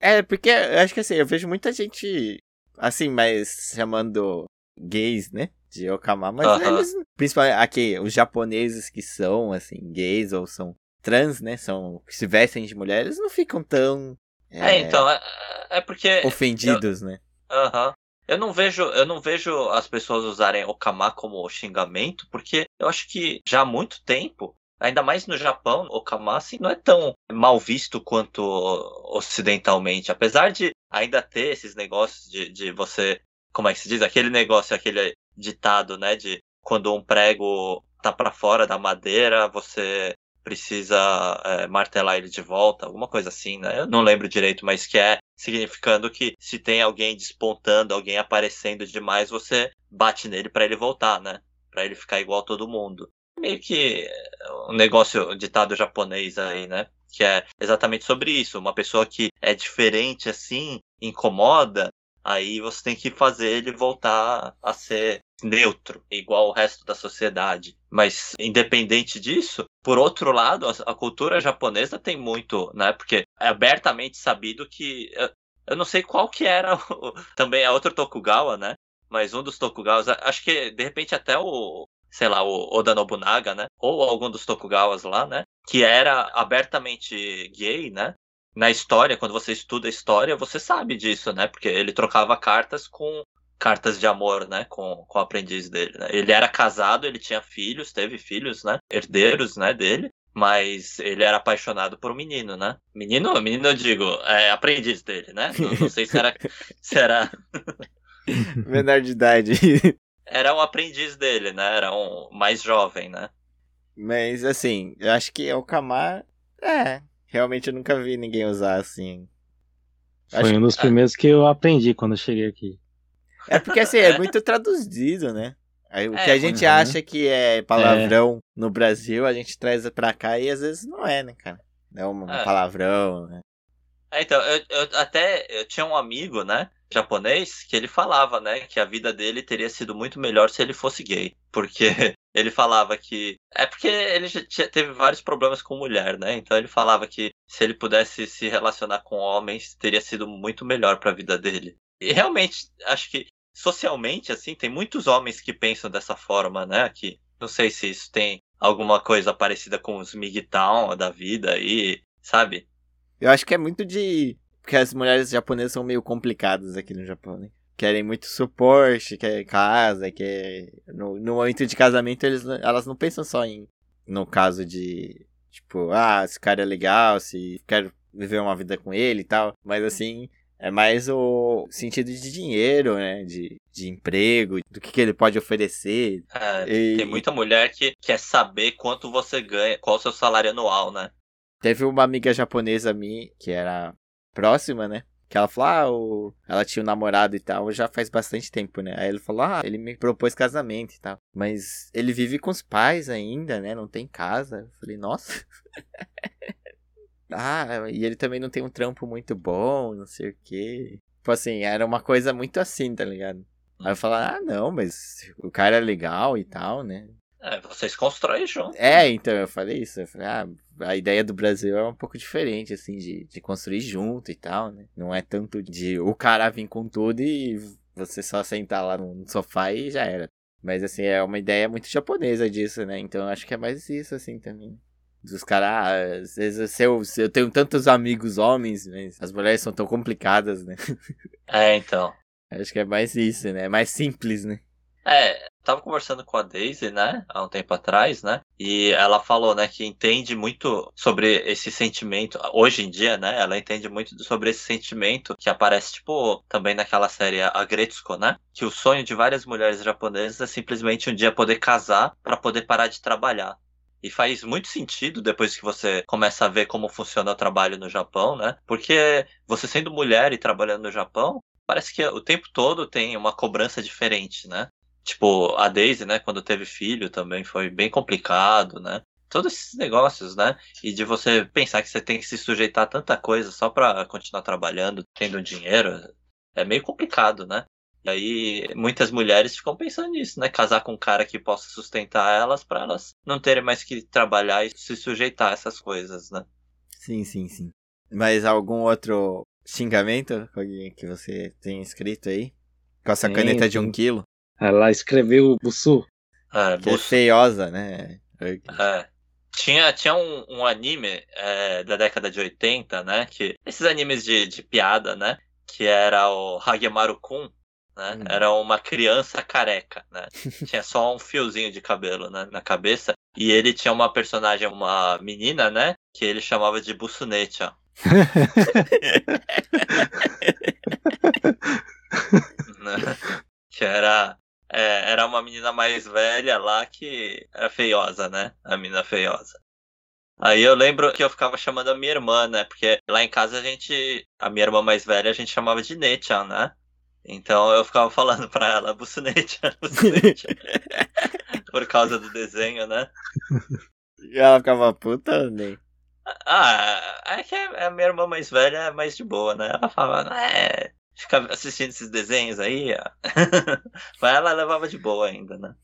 É, porque acho que assim, eu vejo muita gente assim, mas chamando gays, né? De Okama, mas uh -huh. eles, principalmente aqui, os japoneses que são assim, gays ou são trans, né? São que se vestem de mulheres, não ficam tão. É, é então, é, é porque. Ofendidos, eu, né? Aham. Uh -huh. Eu não vejo, eu não vejo as pessoas usarem Okama como xingamento, porque eu acho que já há muito tempo, ainda mais no Japão, Okama assim, não é tão mal visto quanto ocidentalmente. Apesar de ainda ter esses negócios de, de você, como é que se diz? Aquele negócio, aquele ditado, né? De quando um prego tá para fora da madeira, você precisa é, martelar ele de volta, alguma coisa assim, né? Eu não lembro direito, mas que é significando que se tem alguém despontando, alguém aparecendo demais, você bate nele para ele voltar, né? Para ele ficar igual a todo mundo. Meio que um negócio ditado japonês aí, né? Que é exatamente sobre isso. Uma pessoa que é diferente assim, incomoda, aí você tem que fazer ele voltar a ser neutro, igual o resto da sociedade. Mas, independente disso, por outro lado, a, cultura japonesa tem muito, né? Porque é abertamente sabido que. Eu não sei qual que era. O, também é outro Tokugawa, né? Mas um dos Tokugawas, acho que de repente até o, sei lá, o Oda Nobunaga, né? Ou algum dos Tokugawas lá, né? Que era abertamente gay, né? Na história, quando você estuda a história, você sabe disso, né? Porque ele trocava cartas com cartas de amor, né, com, com o aprendiz dele, né? Ele era casado, ele tinha filhos, teve filhos, né, herdeiros, né, dele, mas ele era apaixonado por um menino, né? Menino, menino eu digo, é aprendiz dele, né? Não, não sei se era, se era... Menor de idade. Era um aprendiz dele, né? Era um mais jovem, né? Mas assim, eu acho que o Kamar. É, realmente eu nunca vi ninguém usar assim. Foi Acho- um dos primeiros que eu aprendi quando eu cheguei aqui. É porque assim, é muito traduzido, né? Aí, o É, que a gente uhum. acha que é palavrão no Brasil, a gente traz pra cá e às vezes não é, né, cara? É um É. palavrão, né? É, então, eu, eu até eu tinha um amigo, né, japonês, que ele falava, né, que a vida dele teria sido muito melhor se ele fosse gay. Porque ele falava que. É porque ele já tinha- teve vários problemas com mulher, né? Então ele falava que se ele pudesse se relacionar com homens, teria sido muito melhor pra vida dele. E realmente, acho que socialmente, assim, tem muitos homens que pensam dessa forma, né? Que não sei se isso tem alguma coisa parecida com os MGTOW da vida aí, sabe? Eu acho que é muito de. Porque as mulheres japonesas são meio complicadas aqui no Japão, né? Querem muito suporte, quer casa, quer. No, no momento de casamento, eles, elas não pensam só em. No caso de. Tipo, ah, esse cara é legal, se quero viver uma vida com ele e tal. Mas assim, é mais o sentido de dinheiro, né? De, de emprego, do que, que ele pode oferecer. É, E- Tem muita mulher que quer saber quanto você ganha, qual o seu salário anual, né? Teve uma amiga japonesa minha, que era próxima, né? Que ela falou, ah, o... ela tinha um namorado e tal, já faz bastante tempo, né? Aí ele falou, ah, ele me propôs casamento e tal. Mas ele vive com os pais ainda, né? Não tem casa. Eu falei, nossa. ah, e ele também não tem um trampo muito bom, não sei o quê. Tipo assim, era uma coisa muito assim, tá ligado? Aí eu falei, ah, não, mas o cara é legal e tal, né? É, vocês constroem junto. É, então, eu falei isso. Eu falei, ah, a ideia do Brasil é um pouco diferente, assim, de, de construir junto e tal, né? Não é tanto de o cara vir com tudo e você só sentar lá no sofá e já era. Mas, assim, é uma ideia muito japonesa disso, né? Então, eu acho que é mais isso, assim, também. Dos caras, ah, às vezes se eu, se eu tenho tantos amigos homens, mas as mulheres são tão complicadas, né? É, então. Acho que é mais isso, né? É mais simples, né? É, tava conversando com a Daisy, né, há um tempo atrás, né, e ela falou, né, que entende muito sobre esse sentimento, hoje em dia, né, ela entende muito sobre esse sentimento que aparece, tipo, também naquela série Agretsuko, né, que o sonho de várias mulheres japonesas é simplesmente um dia poder casar pra poder parar de trabalhar. E faz muito sentido depois que você começa a ver como funciona o trabalho no Japão, né? Porque você sendo mulher e trabalhando no Japão, parece que o tempo todo tem uma cobrança diferente, né? Tipo, a Daisy, né, quando teve filho também foi bem complicado, né? Todos esses negócios, né? E de você pensar que você tem que se sujeitar a tanta coisa só pra continuar trabalhando, tendo dinheiro, é meio complicado, né? E aí muitas mulheres ficam pensando nisso, né? Casar com um cara que possa sustentar elas pra elas não terem mais que trabalhar e se sujeitar a essas coisas, né? Sim, sim, sim. Mas algum outro xingamento que você tem escrito aí? Com essa Sim, caneta de um sim. quilo? Ela escreveu o Busu. É, Que é buço- feiosa, né? É. Tinha, tinha um, um anime é, da década de 80, né? Que, esses animes de, de piada, né? Que era o Hagemaru-kun, né? Hum. Era uma criança careca, né? tinha só um fiozinho de cabelo né, na cabeça. E ele tinha uma personagem, uma menina, né? Que ele chamava de Busunecha. né? Que era, é, era uma menina mais velha lá que era feiosa, né? A menina feiosa. Aí eu lembro que eu ficava chamando a minha irmã, né? Porque lá em casa a gente, a minha irmã mais velha, a gente chamava de Nechan, né? Então eu ficava falando pra ela, Busunechan, Busunechan. Por causa do desenho, né? E ela ficava puta, né? Ah, é que a minha irmã mais velha é mais de boa, né? Ela falava, é, fica assistindo esses desenhos aí, ó. Mas ela levava de boa ainda, né?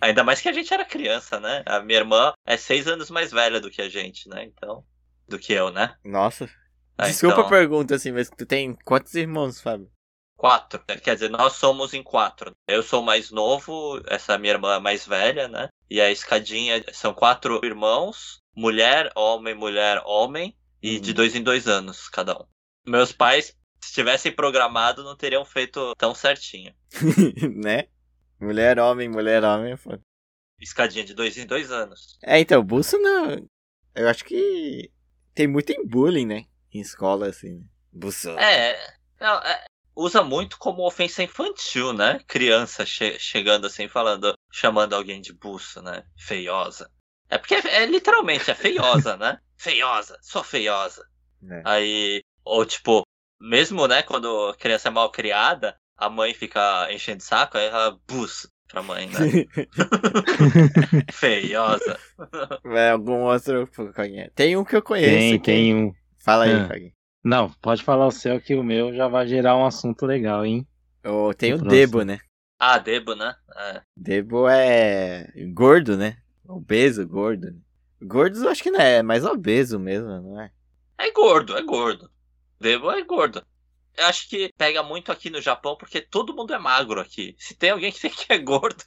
Ainda mais que a gente era criança, né? A minha irmã é seis anos mais velha do que a gente, né? Então, do que eu, né? Nossa. Ah, Desculpa então, a pergunta, assim, mas tu tem quantos irmãos, Fábio? Quatro. Quer dizer, nós somos em quatro. Eu sou mais novo, essa minha irmã é mais velha, né? E a escadinha são quatro irmãos, mulher, homem, mulher, homem, e Uhum. de dois em dois anos cada um. Meus pais Se tivessem programado, não teriam feito tão certinho. né? Mulher, homem, mulher, homem. Pô. Escadinha de dois em dois anos. É, então, buço não. Eu acho que tem muito em bullying, né? Em escola, assim. Né? Buço. É, não, é, usa muito como ofensa infantil, né? Criança che chegando assim, falando, chamando alguém de buço, né? Feiosa. É porque é, é literalmente, é feiosa, né? Feiosa, sou feiosa. É. Aí, ou tipo, mesmo, né, quando a criança é mal criada, a mãe fica enchendo de saco, aí ela buço pra mãe, né? Feiosa. É, algum outro. Tem um que eu conheço. Tem, que- tem um. Fala aí, Ah. Fag. Não, pode falar o seu que o meu já vai gerar um assunto legal, hein? Ou Tem o O Debo, né? Ah, Debo, né? É. Debo é gordo, né? Obeso, gordo. Gordos eu acho que não é, é mais obeso mesmo, não é? É gordo, é gordo. Debo é gordo. Eu acho que pega muito aqui no Japão porque todo mundo é magro aqui. Se tem alguém que que é gordo,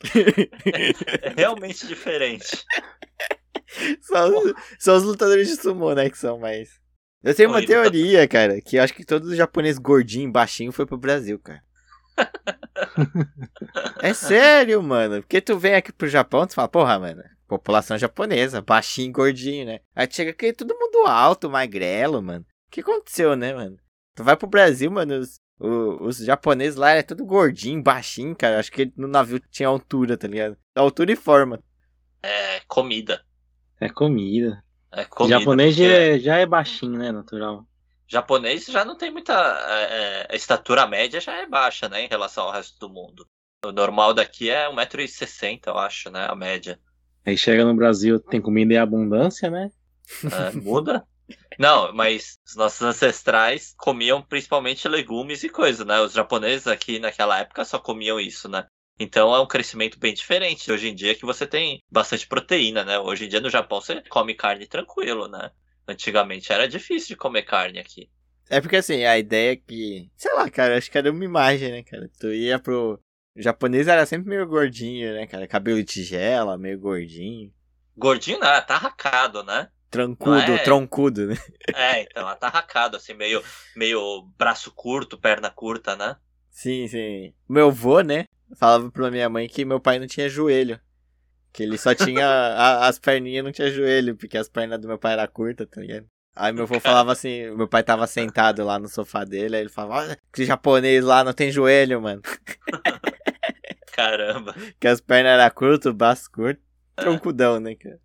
é realmente diferente. Só os, só os lutadores de sumo, né, que são mais... Eu tenho uma teoria, cara, que eu acho que todos os japoneses gordinhos, baixinho, foi pro Brasil, cara. é sério, mano. Porque tu vem aqui pro Japão, tu fala, porra, mano, população japonesa, baixinho, gordinho, né? Aí chega aqui todo mundo alto, magrelo, mano. O que aconteceu, né, mano? Tu vai pro Brasil, mano, os, o- os japoneses lá é tudo gordinho, baixinho, cara. Acho que no navio tinha altura, tá ligado? Altura e forma. É comida. É comida. É O comida. japonês já porque é, já é baixinho, né? Natural. japonês já não tem muita. é, é, a estatura média já é baixa, né? Em relação ao resto do mundo. O normal daqui é 1,60m, eu acho, né? A média. Aí chega no Brasil, tem comida em abundância, né? É, muda? Não, mas os nossos ancestrais comiam principalmente legumes e coisa, né? Os japoneses aqui naquela época só comiam isso, né? Então é um crescimento bem diferente. Hoje em dia que você tem bastante proteína, né? Hoje em dia no Japão você come carne tranquilo, né? Antigamente era difícil de comer carne aqui. É porque assim, a ideia é que. Sei lá, cara, acho que era uma imagem, né, cara? Tu ia pro. O japonês era sempre meio gordinho, né, cara? Cabelo de tigela, meio gordinho. Gordinho não, atarracado, né? Trancudo, é? troncudo, né? É, então, atarracado, assim, meio, meio braço curto, perna curta, né? Sim, sim. Meu avô, né? Falava pra minha mãe que meu pai não tinha joelho. Que ele só tinha. a- as perninhas não tinha joelho, porque as pernas do meu pai eram curtas, tá ligado? Aí meu avô falava assim, meu pai tava sentado lá no sofá dele, aí ele falava, olha, que japonês lá não tem joelho, mano. Caramba. Que as pernas eram curtas, o braço curto, troncudão, né, cara?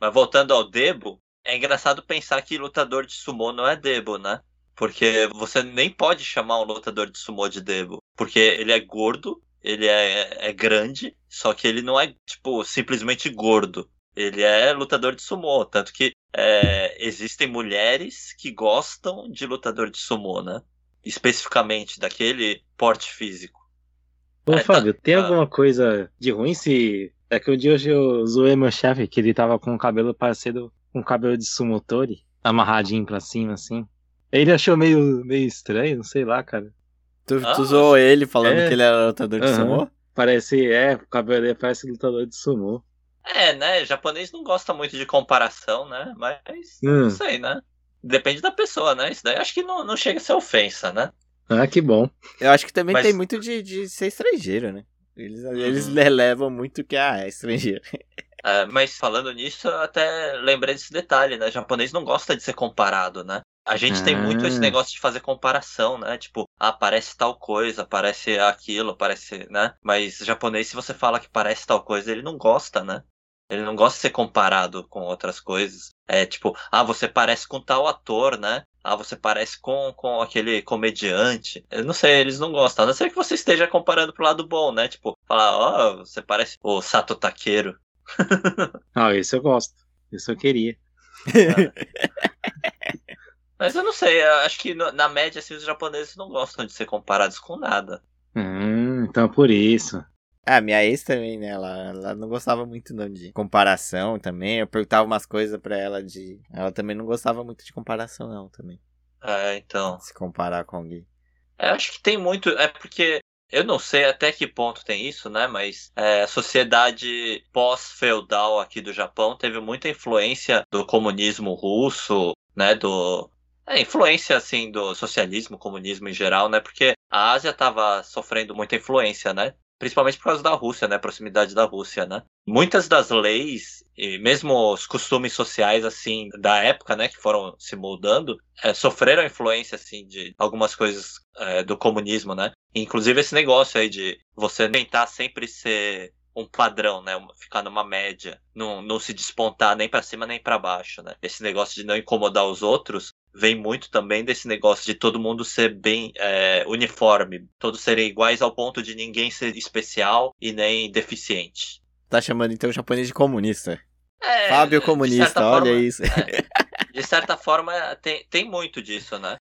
Mas voltando ao Debo, é engraçado pensar que lutador de sumô não é Debo, né? Porque você nem pode chamar um lutador de sumô de Debo. Porque ele é gordo, ele é, é grande, só que ele não é, tipo, simplesmente gordo. Ele é lutador de sumô. Tanto que é, existem mulheres que gostam de lutador de sumô, né? Especificamente daquele porte físico. Ô, É, tá- Fábio, tem ah. alguma coisa de ruim se. É que o dia hoje eu zoei meu chefe, que ele tava com o cabelo parecido com o cabelo de sumotori, amarradinho pra cima, assim. Ele achou meio, meio estranho, não sei lá, cara. Tu, Ah, tu zoou ele falando é. que ele era lutador de Aham. sumô? Parece, é, o cabelo dele parece lutador de sumô. É, né? japonês não gosta muito de comparação, né? Mas Hum. não sei, né? Depende da pessoa, né? Isso daí acho que não, não chega a ser ofensa, né? Ah, que bom. Eu acho que também Mas- tem muito de, de ser estrangeiro, né? Eles, eles Uhum. relevam muito que, ah, é estrangeiro. É, mas falando nisso, eu até lembrei desse detalhe, né? japonês não gosta de ser comparado, né? A gente tem muito esse Ah. negócio de fazer comparação, né? Tipo, ah, parece tal coisa, parece aquilo, parece, né? Mas japonês, se você fala que parece tal coisa, ele não gosta, né? Ele não gosta de ser comparado com outras coisas. É tipo, ah, você parece com tal ator, né? Ah, você parece com, com aquele comediante. Eu não sei, eles não gostam. A não ser que você esteja comparando pro lado bom, né? Tipo, falar, ó, você parece o Sato Takeiro. Ah, esse eu gosto. Esse eu queria. Mas eu não sei, eu acho que na média, assim, os japoneses não gostam de ser comparados com nada. Hum, então por isso. Ah, minha ex também, né? Ela, ela não gostava muito não de comparação também. Eu perguntava umas coisas pra ela de. Ela também não gostava muito de comparação, não, também. É, então. Se comparar com alguém. Eu acho que tem muito. É porque. Eu não sei até que ponto tem isso, né? Mas é, a sociedade pós-feudal aqui do Japão teve muita influência do comunismo russo, né? Do. é, influência assim do socialismo, comunismo em geral, né? Porque a Ásia estava sofrendo muita influência, né? Principalmente por causa da Rússia, né? Proximidade da Rússia, né? Muitas das leis e mesmo os costumes sociais assim da época, né, que foram se moldando, é, sofreram influência assim de algumas coisas é, do comunismo, né? Inclusive esse negócio aí de você tentar sempre ser um padrão, né? Ficar numa média, não, não se despontar nem para cima nem para baixo, né? Esse negócio de não incomodar os outros vem muito também desse negócio de todo mundo ser bem é, uniforme, todos serem iguais ao ponto de ninguém ser especial e nem deficiente. Tá chamando então o japonês de comunista. É, Fábio comunista, olha forma, isso. É, de certa forma, tem, tem muito disso, né?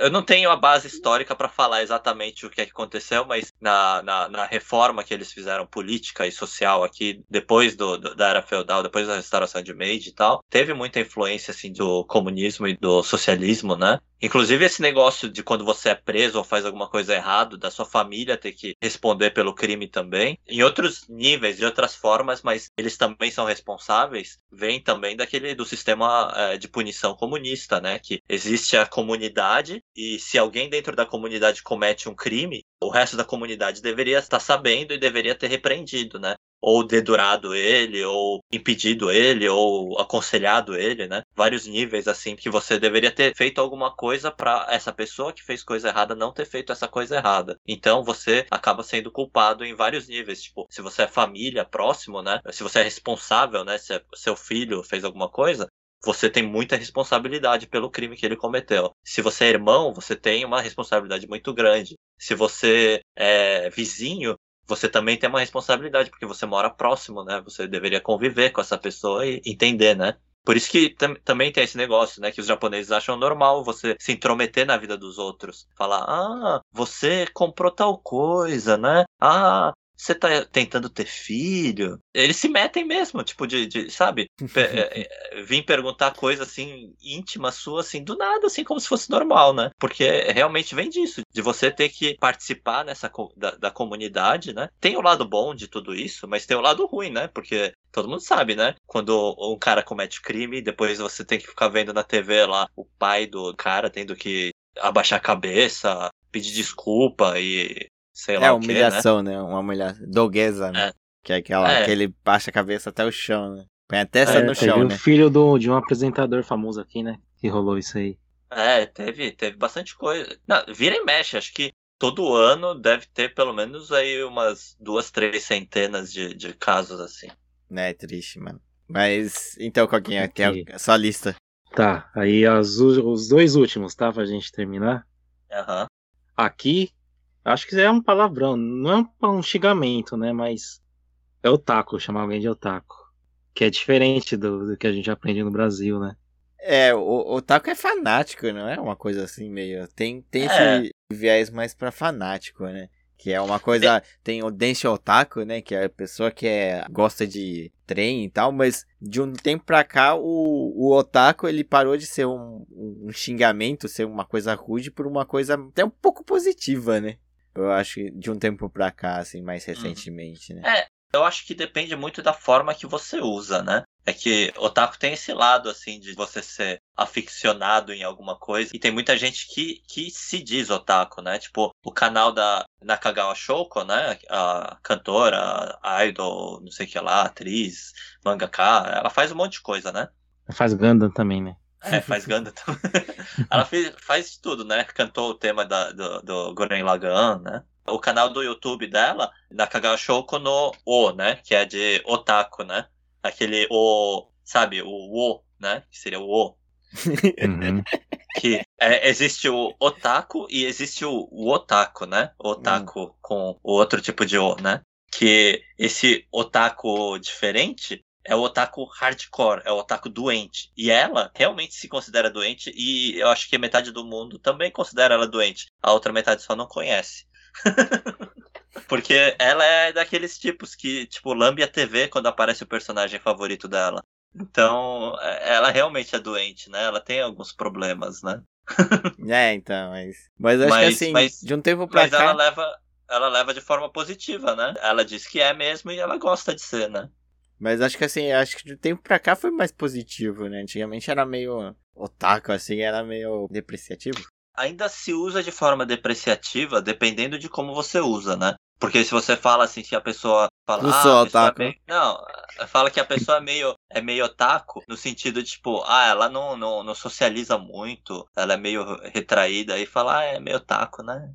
Eu não tenho a base histórica para falar exatamente o que, aconteceu, mas na, na, na, reforma que eles fizeram política e social aqui, depois do, do, da era feudal, depois da restauração de Meiji e tal, teve muita influência assim, do comunismo e do socialismo, né? Inclusive esse negócio de quando você é preso ou faz alguma coisa errada, da sua família ter que responder pelo crime também. Em outros níveis, de outras formas, mas eles também são responsáveis, vem também daquele do sistema é, de punição comunista, né? Que existe a comunidade e se alguém dentro da comunidade comete um crime, o resto da comunidade deveria estar sabendo e deveria ter repreendido, né? ou dedurado ele, ou impedido ele, ou aconselhado ele, né? Vários níveis assim que você deveria ter feito alguma coisa para essa pessoa que fez coisa errada não ter feito essa coisa errada. Então você acaba sendo culpado em vários níveis, tipo, se você é família próximo, né? Se você é responsável, né? Se seu filho fez alguma coisa, você tem muita responsabilidade pelo crime que ele cometeu. Se você é irmão, você tem uma responsabilidade muito grande. Se você é vizinho, você também tem uma responsabilidade, porque você mora próximo, né? Você deveria conviver com essa pessoa e entender, né? Por isso que tam também tem esse negócio, né? Que os japoneses acham normal você se intrometer na vida dos outros. Falar, ah, você comprou tal coisa, né? Ah, você tá tentando ter filho? Eles se metem mesmo, tipo, de, de sabe? É, é, vim perguntar coisa assim, íntima sua, assim, do nada, assim, como se fosse normal, né? Porque realmente vem disso, de você ter que participar nessa da, da comunidade, né? Tem o lado bom de tudo isso, mas tem o lado ruim, né? Porque todo mundo sabe, né? Quando um cara comete crime, depois você tem que ficar vendo na TV lá o pai do cara tendo que abaixar a cabeça, pedir desculpa e sei lá. É humilhação, né? né? Uma humilhação. Doguesa, né? É. Que é aquela é. que ele baixa a cabeça até o chão, né? Põe a testa é, no chão, né? o filho do, de um apresentador famoso aqui, né? Que rolou isso aí. É, teve, teve bastante coisa. Não, vira e mexe, acho que todo ano deve ter pelo menos aí umas duas, três centenas de, de casos assim. É, triste, mano. Mas, então, Coquinha, tem a sua lista. Tá, aí as, os dois últimos, tá? Pra gente terminar. Aham. Uhum. Aqui, Acho que é um palavrão, não é um xingamento, né? Mas é otaku, chamar alguém de otaku. Que é diferente do, do que a gente aprende no Brasil, né? É, o otaku é fanático, não é uma coisa assim meio. Tem, tem é. esse viés mais pra fanático, né? Que é uma coisa. Tem o Densho Otaku, né? Que é a pessoa que é, gosta de trem e tal, mas de um tempo pra cá o, o Otaku ele parou de ser um, um xingamento, ser uma coisa rude, por uma coisa até um pouco positiva, né? Eu acho que de um tempo pra cá, assim, mais uhum. recentemente, né? É, eu acho que depende muito da forma que você usa, né? É que otaku tem esse lado, assim, de você ser aficionado em alguma coisa. E tem muita gente que, que se diz otaku, né? Tipo, o canal da Nakagawa Shoko, né? A cantora, a idol, não sei o que lá, atriz, mangaka, ela faz um monte de coisa, né? Faz Gundam também, né? É, faz Ganda também. Ela fez, faz tudo, né? Cantou o tema da, do, do Guren Lagan, né? O canal do YouTube dela, Nakagawa Shouko no O, né? Que é de otaku, né? Aquele O, sabe? O O, né? Que seria o O. Uhum. que é, existe o otaku e existe o, o otaku, né? O otaku uhum. com o outro tipo de O, né? Que esse otaku diferente é o otaku hardcore, é o otaku doente. E ela realmente se considera doente e eu acho que metade do mundo também considera ela doente. A outra metade só não conhece. Porque ela é daqueles tipos que, tipo, lambe a TV quando aparece o personagem favorito dela. Então, é, ela realmente é doente, né? Ela tem alguns problemas, né? é, então, mas. Mas acho mas, que assim, mas, de um tempo pra mas cá. Mas ela leva, ela leva de forma positiva, né? Ela diz que é mesmo e ela gosta de ser, né? Mas acho que assim, acho que de tempo pra cá foi mais positivo, né? Antigamente era meio otaku, assim, era meio depreciativo. Ainda se usa de forma depreciativa, dependendo de como você usa, né? Porque se você fala assim que a pessoa fala. Não ah, sou é otaku. meio- Não, fala que a pessoa é meio, é meio otaku, no sentido de, tipo, ah, ela não, não, não socializa muito, ela é meio retraída, aí fala, ah, é meio otaku, né?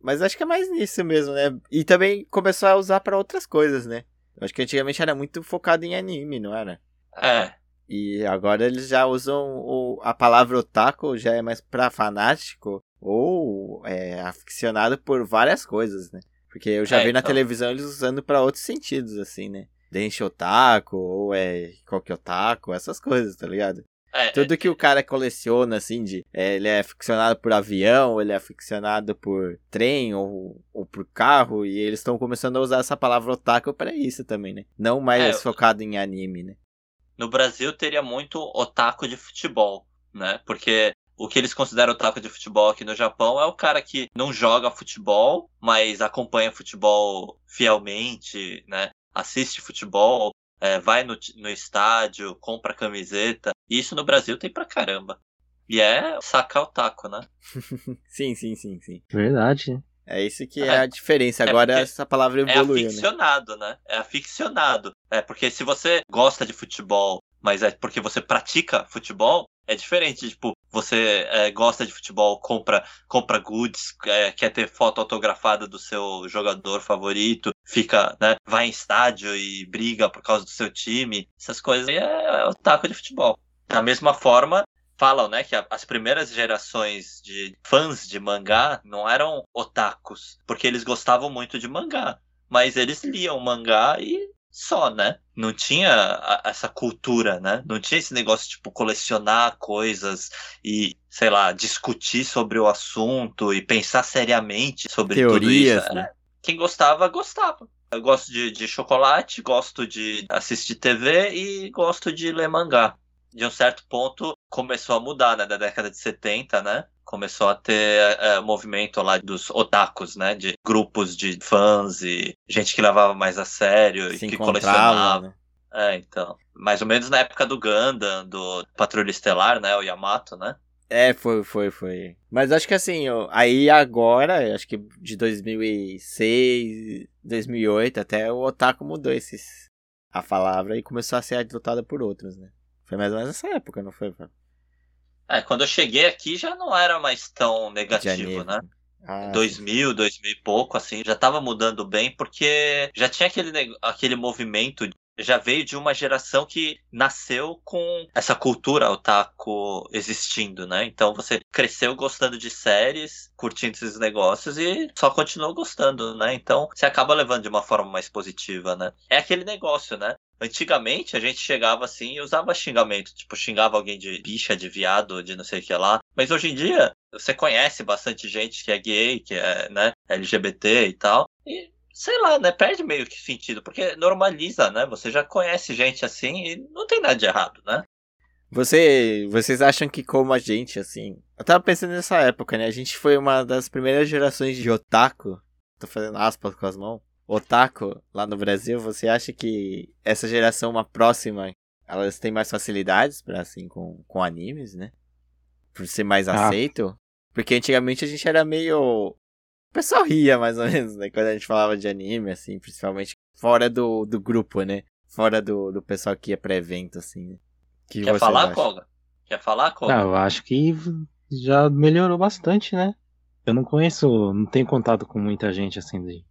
Mas acho que é mais nisso mesmo, né? E também começou a usar pra outras coisas, né? Acho que antigamente era muito focado em anime, não era? É, E agora eles já usam o, a palavra otaku, já é mais pra fanático ou é, aficionado por várias coisas, né? Porque eu já É, vi na então. televisão eles usando pra outros sentidos, assim, né? Denshi otaku, ou é Koki otaku, essas coisas, tá ligado? É, Tudo que o cara coleciona, assim, de. é, ele é aficionado por avião, ele é aficionado por trem ou, ou por carro, e eles estão começando a usar essa palavra otaku pra isso também, né? Não mais É, focado em anime, né? no Brasil teria muito otaku de futebol, né? Porque o que eles consideram otaku de futebol aqui no Japão é o cara que não joga futebol, mas acompanha futebol fielmente, né? Assiste futebol, é, vai no, no estádio, compra camiseta. E isso no Brasil tem pra caramba. E é sacar otaku, né? Sim, sim, sim, sim. Verdade. É isso que é, É. a diferença. É Agora porque essa palavra É evoluiu, né? aficionado, né? É aficionado. É porque se você gosta de futebol, mas é porque você pratica futebol, é diferente. Tipo, você é, gosta de futebol, compra, compra goods, é, quer ter foto autografada do seu jogador favorito, fica, né? Vai em estádio e briga por causa do seu time. Essas coisas aí é, é o taco de futebol. Da mesma forma, falam, né, que as primeiras gerações de fãs de mangá não eram otakus, porque eles gostavam muito de mangá, mas eles liam mangá e só, né? Não tinha a- essa cultura, né? Não tinha esse negócio tipo colecionar coisas e, sei lá, discutir sobre o assunto e pensar seriamente sobre tudo Teorias, isso. né? É, Quem gostava, gostava. Eu gosto de, de chocolate, gosto de assistir TV e gosto de ler mangá de um certo ponto começou a mudar, né? Da década de 70, né? Começou a ter é, movimento lá dos otakus, né? De grupos de fãs e gente que levava mais a sério e Se que encontrava, colecionava. né? É, então. Mais ou menos na época do Gundam, do Patrulha Estelar, né? O Yamato, né? É, foi, foi, foi. Mas acho que assim, aí agora, acho que de 2006, 2008, até o Otaku mudou esses, a palavra e começou a ser adotada por outros, né? Foi mais ou menos nessa época, não foi? É, quando eu cheguei aqui já não era mais tão negativo, né? Ah, 2000, 2000 e pouco, assim, já tava mudando bem, porque já tinha aquele, aquele movimento, já veio de uma geração que nasceu com essa cultura otaku existindo, né? Então você cresceu gostando de séries, curtindo esses negócios e só continuou gostando, né? Então você acaba levando de uma forma mais positiva, né? É aquele negócio, né? Antigamente a gente chegava assim e usava xingamento, tipo, xingava alguém de bicha, de viado, de não sei o que lá. Mas hoje em dia, você conhece bastante gente que é gay, que é, né, LGBT e tal. E, sei lá, né, perde meio que sentido, porque normaliza, né? Você já conhece gente assim e não tem nada de errado, né? Você, vocês acham que como a gente, assim... Eu tava pensando nessa época, né? A gente foi uma das primeiras gerações de otaku. Tô fazendo aspas com as mãos. Otaku, lá no Brasil. Você acha que essa geração, uma próxima, elas têm mais facilidades pra, assim, com, com animes, né? Por ser mais Ah. aceito? Porque antigamente a gente era meio... O pessoal ria, mais ou menos, né? Quando a gente falava de anime, assim, principalmente fora do, do grupo, né? Fora do, do pessoal que ia pra evento, assim, né? Que Quer falar, acham? Koga? Quer falar, Koga? Ah, eu acho que já melhorou bastante, né? Eu não conheço, não tenho contato com muita gente assim de,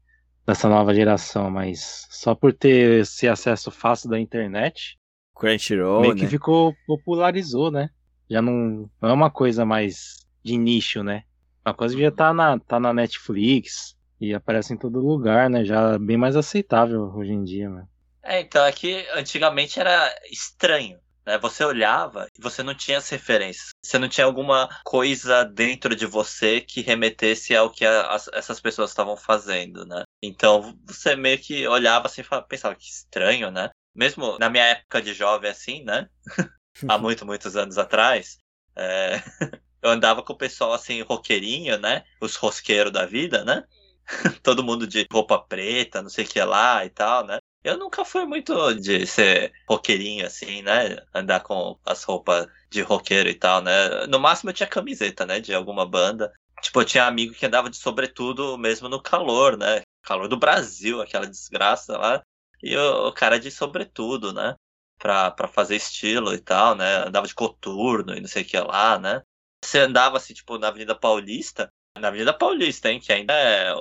dessa nova geração, mas só por ter esse acesso fácil da internet, Crunchyroll, meio né? que ficou popularizou, né? Já não, não é uma coisa mais de nicho, né? Uma coisa que já tá na, tá na Netflix e aparece em todo lugar, né? Já bem mais aceitável hoje em dia, né? É, então é que antigamente era estranho. Né? Você olhava e você não tinha as referências. Você não tinha alguma coisa dentro de você que remetesse ao que a- as- essas pessoas estavam fazendo, né? Então você meio que olhava assim e pensava que estranho, né? Mesmo na minha época de jovem assim, né? Há muito, muitos anos atrás, é, eu andava com o pessoal assim, roqueirinho, né? Os rosqueiros da vida, né? Todo mundo de roupa preta, não sei o que lá e tal, né? Eu nunca fui muito de ser roqueirinho, assim, né? Andar com as roupas de roqueiro e tal, né? No máximo eu tinha camiseta, né? De alguma banda. Tipo, eu tinha amigo que andava de sobretudo mesmo no calor, né? Calor do Brasil, aquela desgraça lá. E o, o cara de sobretudo, né? Pra, pra fazer estilo e tal, né? Andava de coturno e não sei o que lá, né? Você andava assim, tipo, na Avenida Paulista, na Avenida Paulista, hein? Que ainda é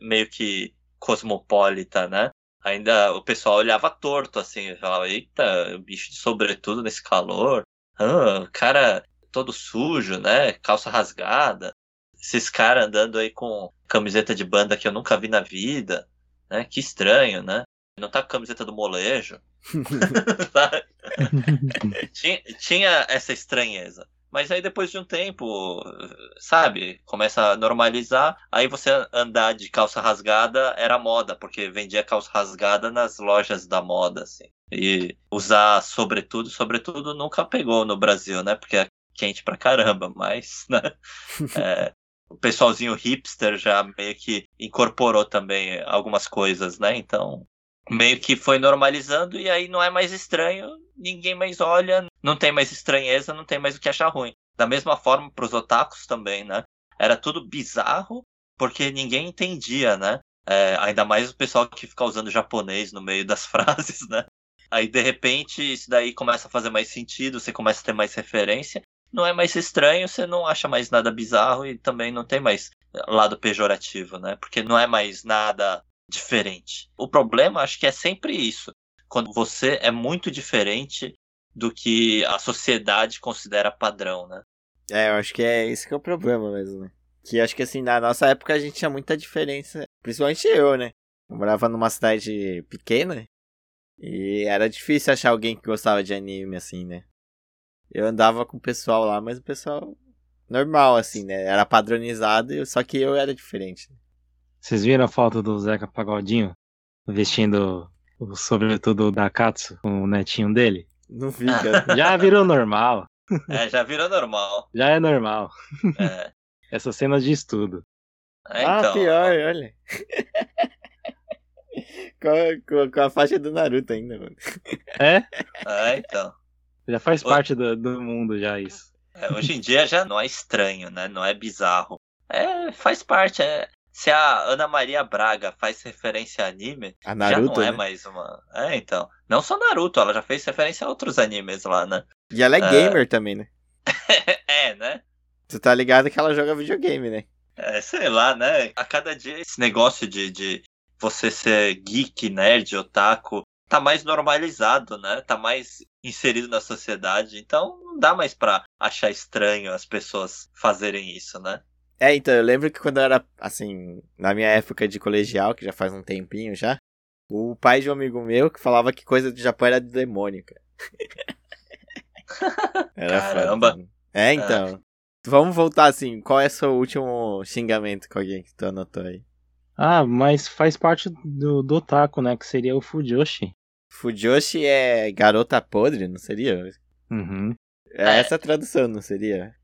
meio que cosmopolita, né? Ainda o pessoal olhava torto, assim, falava, eita, bicho de sobretudo nesse calor. Ah, cara todo sujo, né? Calça rasgada. Esses caras andando aí com camiseta de banda que eu nunca vi na vida, né? Que estranho, né? Não tá com camiseta do molejo. tinha, tinha essa estranheza. Mas aí depois de um tempo, sabe, começa a normalizar. Aí você andar de calça rasgada era moda, porque vendia calça rasgada nas lojas da moda, assim. E usar sobretudo, sobretudo nunca pegou no Brasil, né? Porque é quente pra caramba, mas, né? É, o pessoalzinho hipster já meio que incorporou também algumas coisas, né? Então, meio que foi normalizando e aí não é mais estranho, ninguém mais olha, não tem mais estranheza, não tem mais o que achar ruim. Da mesma forma para os otakus também, né? Era tudo bizarro porque ninguém entendia, né? É, ainda mais o pessoal que fica usando japonês no meio das frases, né? Aí de repente isso daí começa a fazer mais sentido, você começa a ter mais referência, não é mais estranho, você não acha mais nada bizarro e também não tem mais lado pejorativo, né? Porque não é mais nada diferente. O problema acho que é sempre isso. Quando você é muito diferente do que a sociedade considera padrão, né? É, eu acho que é esse que é o problema mesmo, né? Que acho que assim, na nossa época a gente tinha muita diferença, principalmente eu, né? Eu morava numa cidade pequena e era difícil achar alguém que gostava de anime, assim, né? Eu andava com o pessoal lá, mas o pessoal normal, assim, né? Era padronizado, só que eu era diferente. Vocês viram a foto do Zeca Pagodinho vestindo o sobretudo da Katsu com o netinho dele? Não vi, cara. Já virou normal. É, já virou normal. Já é normal. É. Essa cena de estudo. É, ah, então, pior, olha. com, a, com, com a faixa do Naruto ainda, mano. É? É, então. Já faz parte do, do mundo já isso. É, hoje em dia já não é estranho, né? Não é bizarro. É, faz parte. É. Se a Ana Maria Braga faz referência a anime, A Naruto, já não é né? mais uma. É, então. Não só Naruto, ela já fez referência a outros animes lá, né? E ela é gamer também, né? é, né? Tu tá ligado que ela joga videogame, né? É, sei lá, né? A cada dia esse negócio de, de você ser geek, nerd, otaku, tá mais normalizado, né? Tá mais inserido na sociedade. Então não dá mais pra achar estranho as pessoas fazerem isso, né? É, então, eu lembro que quando eu era, assim, na minha época de colegial, que já faz um tempinho já, o pai de um amigo meu que falava que coisa do Japão era do demônio, cara. era Caramba. foda. É, então. Vamos voltar assim, qual é o seu último xingamento com alguém que tu anotou aí? Ah, mas faz parte do, do otaku, né? Que seria o Fujoshi. Fujoshi é garota podre, não seria? Uhum. É É. essa a tradução, não seria?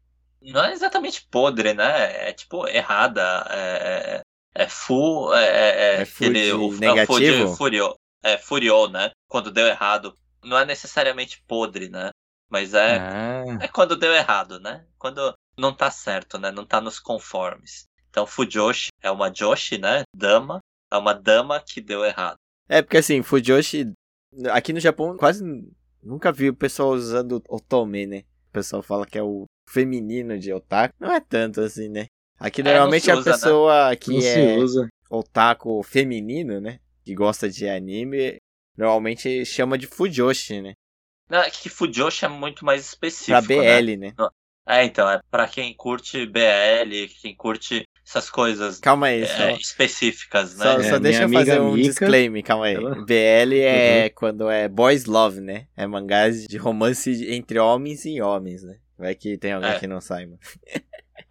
Não é exatamente podre, né? É tipo errada. É, é, é full. É, é, É full de o- é o negativo? furio, é, furiou, né? Quando deu errado. Não é necessariamente podre, né? Mas é, Ah, é quando deu errado, né? Quando não tá certo, né? Não tá nos conformes. Então, Fujoshi é uma Joshi, né? Dama. É uma dama que deu errado. É, porque assim, Fujoshi, aqui no Japão quase nunca vi o pessoal usando otome, né? O pessoal fala que é o feminino de otaku. Não é tanto assim, né? Aqui É, normalmente se a usa, né? pessoa não que é usa. otaku feminino, né? Que gosta de anime, normalmente chama de Fujoshi, né? Não, é que Fujoshi é muito mais específico. Pra né? BL, né? É, então, é pra quem curte BL, quem curte essas coisas Calma aí, é, só, específicas, né? só, É, só deixa eu fazer um Mika, disclaimer, calma aí. ela- BL é quando é boys love, né? É mangás de romance entre homens e homens, né? Vai que tem alguém É. que não saiba.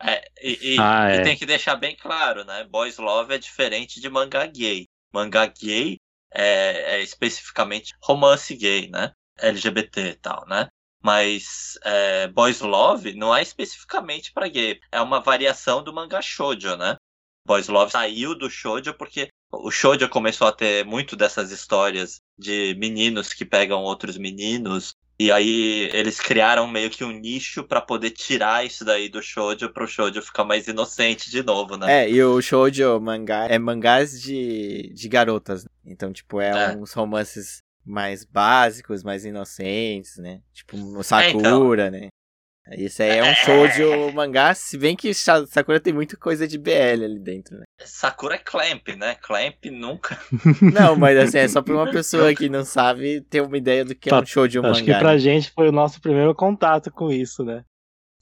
É, e, e- Ah, e é. tem que deixar bem claro, né? Boys Love é diferente de mangá gay. Mangá gay é, é especificamente romance gay, né? LGBT e tal, né? Mas é, Boys Love não é especificamente pra gay. É uma variação do mangá shoujo, né? Boys Love saiu do shoujo porque o shoujo começou a ter muito dessas histórias de meninos que pegam outros meninos. E aí eles criaram meio que um nicho para poder tirar isso daí do shoujo pro shoujo ficar mais inocente de novo, né? É, e o shoujo mangá é mangás de, de garotas. Então, tipo, é, É. uns romances mais básicos, mais inocentes, né? Tipo, o então. Sakura, né? Isso aí é um shoujo mangá, se bem que Sa- Sakura tem muita coisa de BL ali dentro, né? Sakura é Clamp, né? Clamp nunca. Não, mas assim, é só pra uma pessoa que não sabe ter uma ideia do que é Tá, um shoujo Acho que mangá. pra né? gente foi o nosso primeiro contato com isso, né?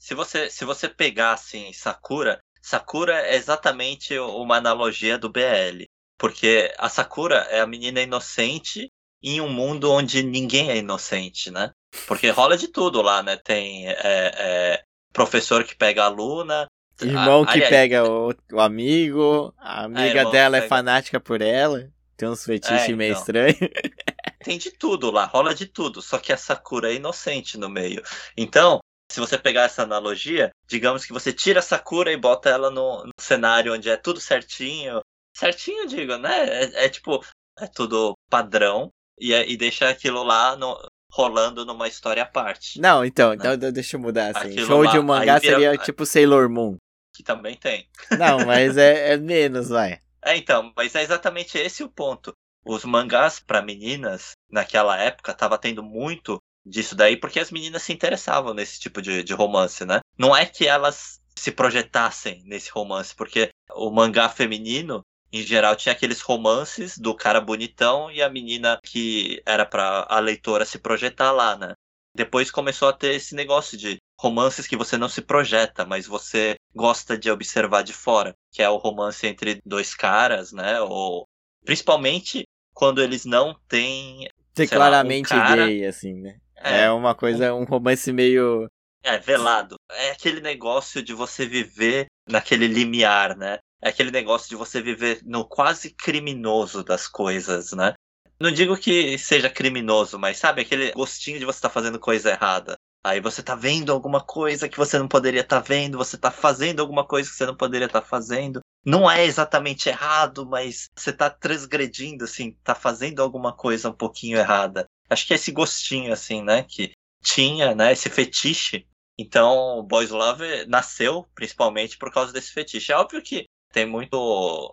Se você, se você pegar assim, Sakura, Sakura é exatamente uma analogia do BL. Porque a Sakura é a menina inocente em um mundo onde ninguém é inocente, né? Porque rola de tudo lá, né? Tem é, é, professor que pega aluna. Irmão a- que aliás, pega o, o amigo, a amiga irmão dela é pega- fanática por ela, tem uns fetiches É, meio então. estranhos. Tem de tudo lá, rola de tudo. Só que a Sakura é inocente no meio. Então, se você pegar essa analogia, digamos que você tira a Sakura e bota ela no, no cenário onde é tudo certinho. Certinho, digo, né? É, é tipo, é tudo padrão. E, é- e deixa aquilo lá no- rolando numa história à parte. Não, então, então deixa eu mudar assim. Aquilo Shoujo lá, mangá aí vira- seria tipo Sailor Moon. Que também tem. Não, mas é, é menos, vai. É, então, mas é exatamente esse o ponto. Os mangás para meninas, naquela época, tava tendo muito disso daí, porque as meninas se interessavam nesse tipo de, de romance, né? Não é que elas se projetassem nesse romance, porque o mangá feminino, em geral, tinha aqueles romances do cara bonitão e a menina que era pra a leitora se projetar lá, né? Depois começou a ter esse negócio de romances que você não se projeta, mas você gosta de observar de fora, que é o romance entre dois caras, né? Ou principalmente quando eles não têm Ser Sei lá, um claramente cara- gay, assim, né? é, É uma coisa, um romance meio. é velado. É aquele negócio de você viver naquele limiar, né? É aquele negócio de você viver no quase criminoso das coisas, né? Não digo que seja criminoso, mas sabe aquele gostinho de você estar fazendo coisa errada. Aí você tá vendo alguma coisa que você não poderia estar vendo, você tá fazendo alguma coisa que você não poderia estar fazendo. Não é exatamente errado, mas você tá transgredindo, assim, tá fazendo alguma coisa um pouquinho errada. Acho que é esse gostinho, assim, né, que tinha, né, esse fetiche. Então, Boys Love nasceu principalmente por causa desse fetiche. É óbvio que tem muito.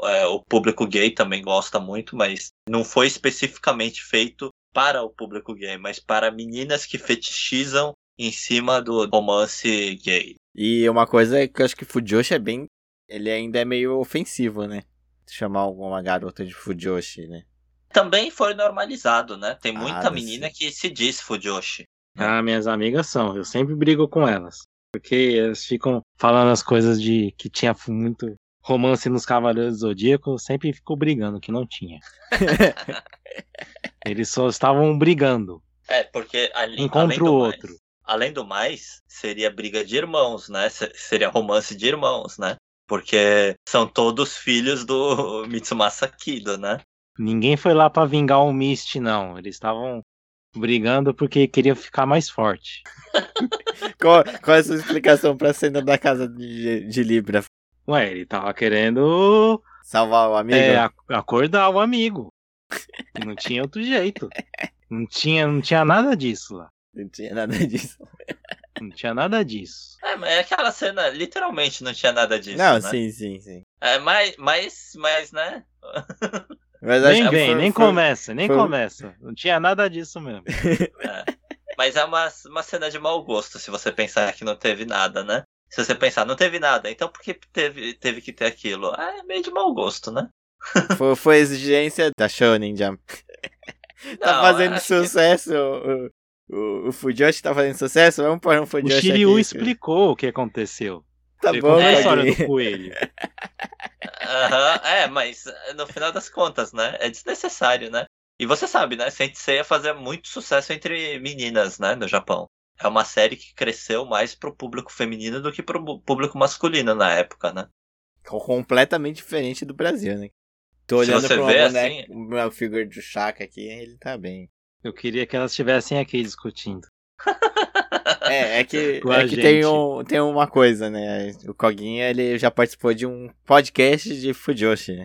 é, o público gay também gosta muito, mas não foi especificamente feito para o público gay, mas para meninas que fetichizam em cima do romance gay. E uma coisa é que eu acho que Fujoshi é bem. Ele ainda é meio ofensivo, né? Chamar alguma garota de Fujoshi, né? Também foi normalizado, né? Tem Ah, muita deve menina ser. que se diz Fujoshi. Ah, minhas amigas são. Eu sempre brigo com elas. Porque elas ficam falando as coisas de que tinha muito romance nos Cavaleiros do Zodíaco. Sempre fico brigando que não tinha. Eles só estavam brigando. É, porque ali, contra além do o mais- outro. além do mais, seria briga de irmãos, né? Se- Seria romance de irmãos, né? Porque são todos filhos do Mitsumasa Kido, né? Ninguém foi lá pra vingar o Mist, não. Eles estavam brigando porque queriam ficar mais forte. Qual, qual é a sua explicação pra cena da casa de, de Libra? Ué, ele tava querendo Salvar o amigo? é, ac- acordar o amigo. Não tinha outro jeito. Não tinha, não tinha nada disso lá. Não tinha nada disso. Não tinha nada disso. É, mas aquela cena literalmente não tinha nada disso, não, né? sim, sim, sim. É, mas, mas, mas, né? Mas acho Nem vem, foi- nem foi- começa, nem foi- começa. Não tinha nada disso mesmo. Mas é uma, uma cena de mau gosto, se você pensar que não teve nada, né? Se você pensar, não teve nada, então por que teve, teve que ter aquilo? Ah, é meio de mau gosto, né? Foi, foi exigência da Shonen Jump. tá Não, fazendo acho que- sucesso. O, o, o Fujoshi tá fazendo sucesso? Vamos pôr um O Fujoshi Shiryu aqui. explicou o que aconteceu. Tá Ele bom, contou a história do coelho. É, mas no final das contas, né? É desnecessário, né? E você sabe, né? Saint Seiya fazia muito sucesso entre meninas, né? No Japão. É uma série que cresceu mais pro público feminino do que pro público masculino na época, né? Completamente diferente do Brasil, né? Tô Se olhando você pro vê meu boneco, assim- o meu figure do Shaka aqui, ele tá bem. Eu queria que elas estivessem aqui discutindo. É, é que, Com é que tem, um, tem uma coisa, né? O Koguinha, ele já participou de um podcast de Fujoshi, né?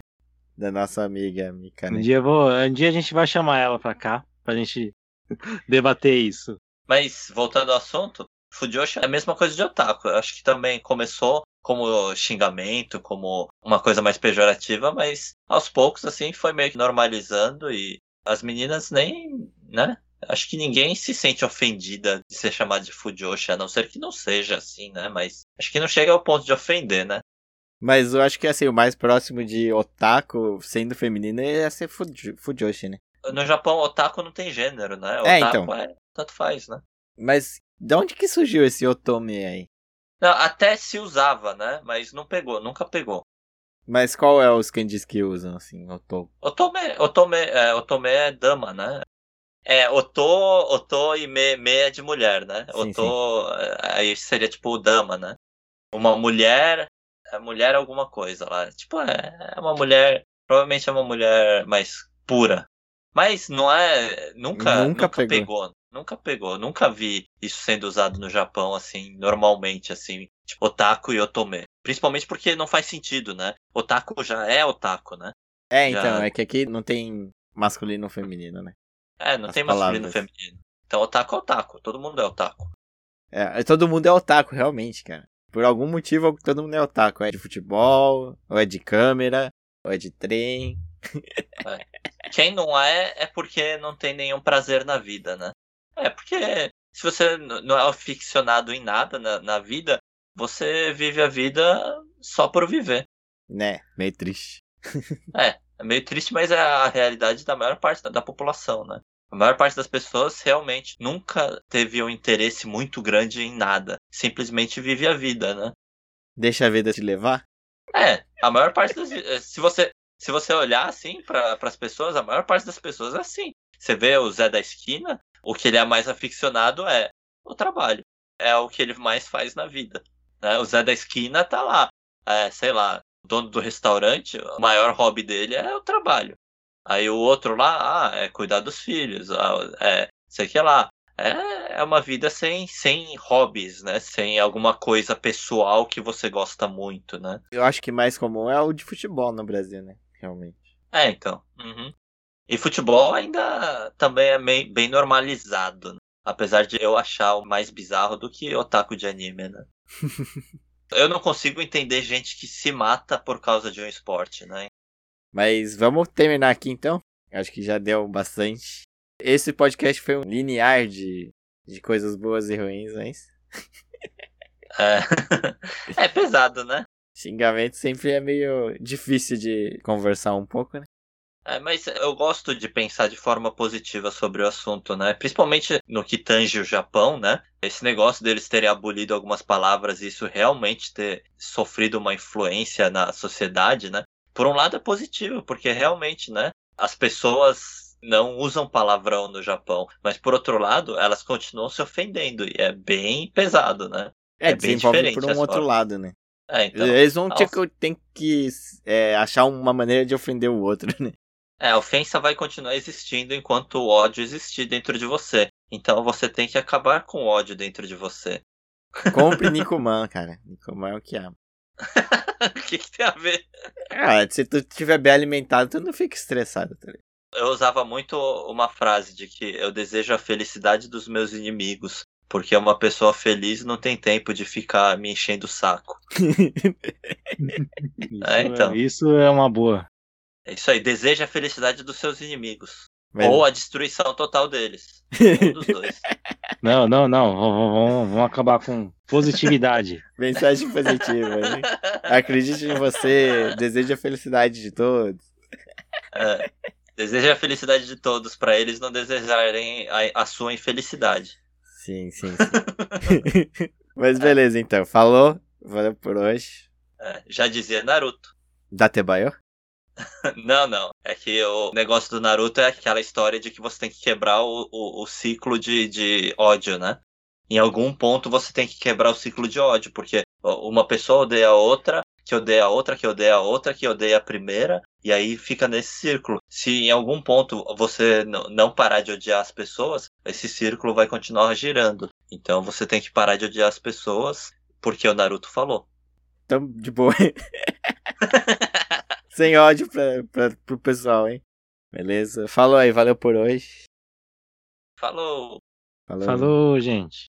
Da nossa amiga Mika, Um né? dia, eu vou, um dia a gente vai chamar ela pra cá. pra gente debater isso. Mas, voltando ao assunto, Fujoshi é a mesma coisa de otaku. Eu acho que também começou como xingamento, como uma coisa mais pejorativa, mas aos poucos, assim, foi meio que normalizando e as meninas nem, né? Acho que ninguém se sente ofendida de ser chamado de Fujoshi, a não ser que não seja assim, né? Mas acho que não chega ao ponto de ofender, né? Mas eu acho que assim, o mais próximo de otaku sendo feminino é ser Fuj- Fujoshi, né? No Japão, otaku não tem gênero, né? É, Otaku então. é, tanto faz, né? Mas de onde que surgiu esse otome aí? Não, até se usava, né? Mas não pegou, nunca pegou. Mas qual é os kanjis que usam, assim, oto? Otome, otome, é, otome é dama, né? É, oto, oto e me, me é de mulher, né? Sim, oto, é, aí seria tipo dama, né? Uma mulher, é mulher alguma coisa lá. Tipo, é, é uma mulher, provavelmente é uma mulher mais pura. Mas não é, nunca, Nunca nunca, pegou. pegou. Nunca pegou, nunca vi isso sendo usado no Japão, assim, normalmente, assim, tipo, otaku e otome. Principalmente porque não faz sentido, né? Otaku já é otaku, né? É, Já- então, é que aqui não tem masculino ou feminino, né? É, não As tem masculino e palavras. feminino. Então, otaku é otaku. Todo mundo é otaku. É, todo mundo é otaku, realmente, cara. Por algum motivo, todo mundo é otaku. É de futebol, ou é de câmera, ou é de trem. Quem não é, é porque não tem nenhum prazer na vida, né? É, porque se você não é aficionado em nada na, na vida, você vive a vida só por viver. Né, meio triste. É meio triste, mas é a realidade da maior parte da, da população, né? A maior parte das pessoas realmente nunca teve um interesse muito grande em nada. Simplesmente vive a vida, né? Deixa a vida te levar? É, a maior parte das. eh, Se você, se você olhar assim para as pessoas, a maior parte das pessoas é assim. Você vê o Zé da esquina, o que ele é mais aficionado é o trabalho. É o que ele mais faz na vida. né? O Zé da esquina tá lá. É, sei lá, o dono do restaurante, o maior hobby dele é o trabalho. Aí o outro lá, ah, é cuidar dos filhos, ah, é sei que lá. É, é uma vida sem, sem hobbies, né? Sem alguma coisa pessoal que você gosta muito, né? Eu acho que mais comum é o de futebol no Brasil, né? Realmente. É, então. Uhum. E futebol ainda também é bem, bem normalizado. né? Apesar de eu achar o mais bizarro do que otaku de anime, né? eu não consigo entender gente que se mata por causa de um esporte, né? Mas vamos terminar aqui então. Acho que já deu bastante. Esse podcast foi um linear de, de coisas boas e ruins, mas É, é pesado, né? xingamento sempre é meio difícil de conversar um pouco, né? É, mas eu gosto de pensar de forma positiva sobre o assunto, né? Principalmente no que tange o Japão, né? Esse negócio deles terem abolido algumas palavras e isso realmente ter sofrido uma influência na sociedade, né? Por um lado é positivo, porque realmente, né? As pessoas não usam palavrão no Japão, mas por outro lado, elas continuam se ofendendo e é bem pesado, né? É, É bem diferente por um outro formas. lado, né? É, então, Eles vão ter que, tem que é, achar uma maneira de ofender o outro, né? É, a ofensa vai continuar existindo enquanto o ódio existir dentro de você. Então você tem que acabar com o ódio dentro de você. Compre Nikuman, cara. Nikuman é o que ama. o que, que tem a ver? Ah, se tu estiver bem alimentado, tu não fica estressado, tá? Eu usava muito uma frase de que eu desejo a felicidade dos meus inimigos. Porque uma pessoa feliz não tem tempo de ficar me enchendo o saco. Isso É, então. isso é uma boa. É isso aí, deseja a felicidade dos seus inimigos. Mas- Ou a destruição total deles. Um dos dois. Não, não, não. Vamos, vamos- acabar com positividade. Mensagem positiva, hein? Acredite em você, deseja a felicidade de todos. É. Deseja a felicidade de todos para eles não desejarem a, a sua infelicidade. Sim, sim, sim. Mas beleza, então. Falou. Valeu por hoje. É, já dizia Naruto. Datebayo? Não, não. É que o negócio do Naruto é aquela história de que você tem que quebrar o, o, o ciclo de, de ódio, né? Em algum ponto você tem que quebrar o ciclo de ódio, porque uma pessoa odeia a outra, que odeia a outra, que odeia a outra, que odeia a primeira, e aí fica nesse círculo. Se em algum ponto você não parar de odiar as pessoas, esse círculo vai continuar girando. Então você tem que parar de odiar as pessoas, porque o Naruto falou. Então, de boa. Sem ódio pra, pra, pro pessoal, hein? Beleza. Falou aí, valeu por hoje. Falou! Falou. Falou, gente.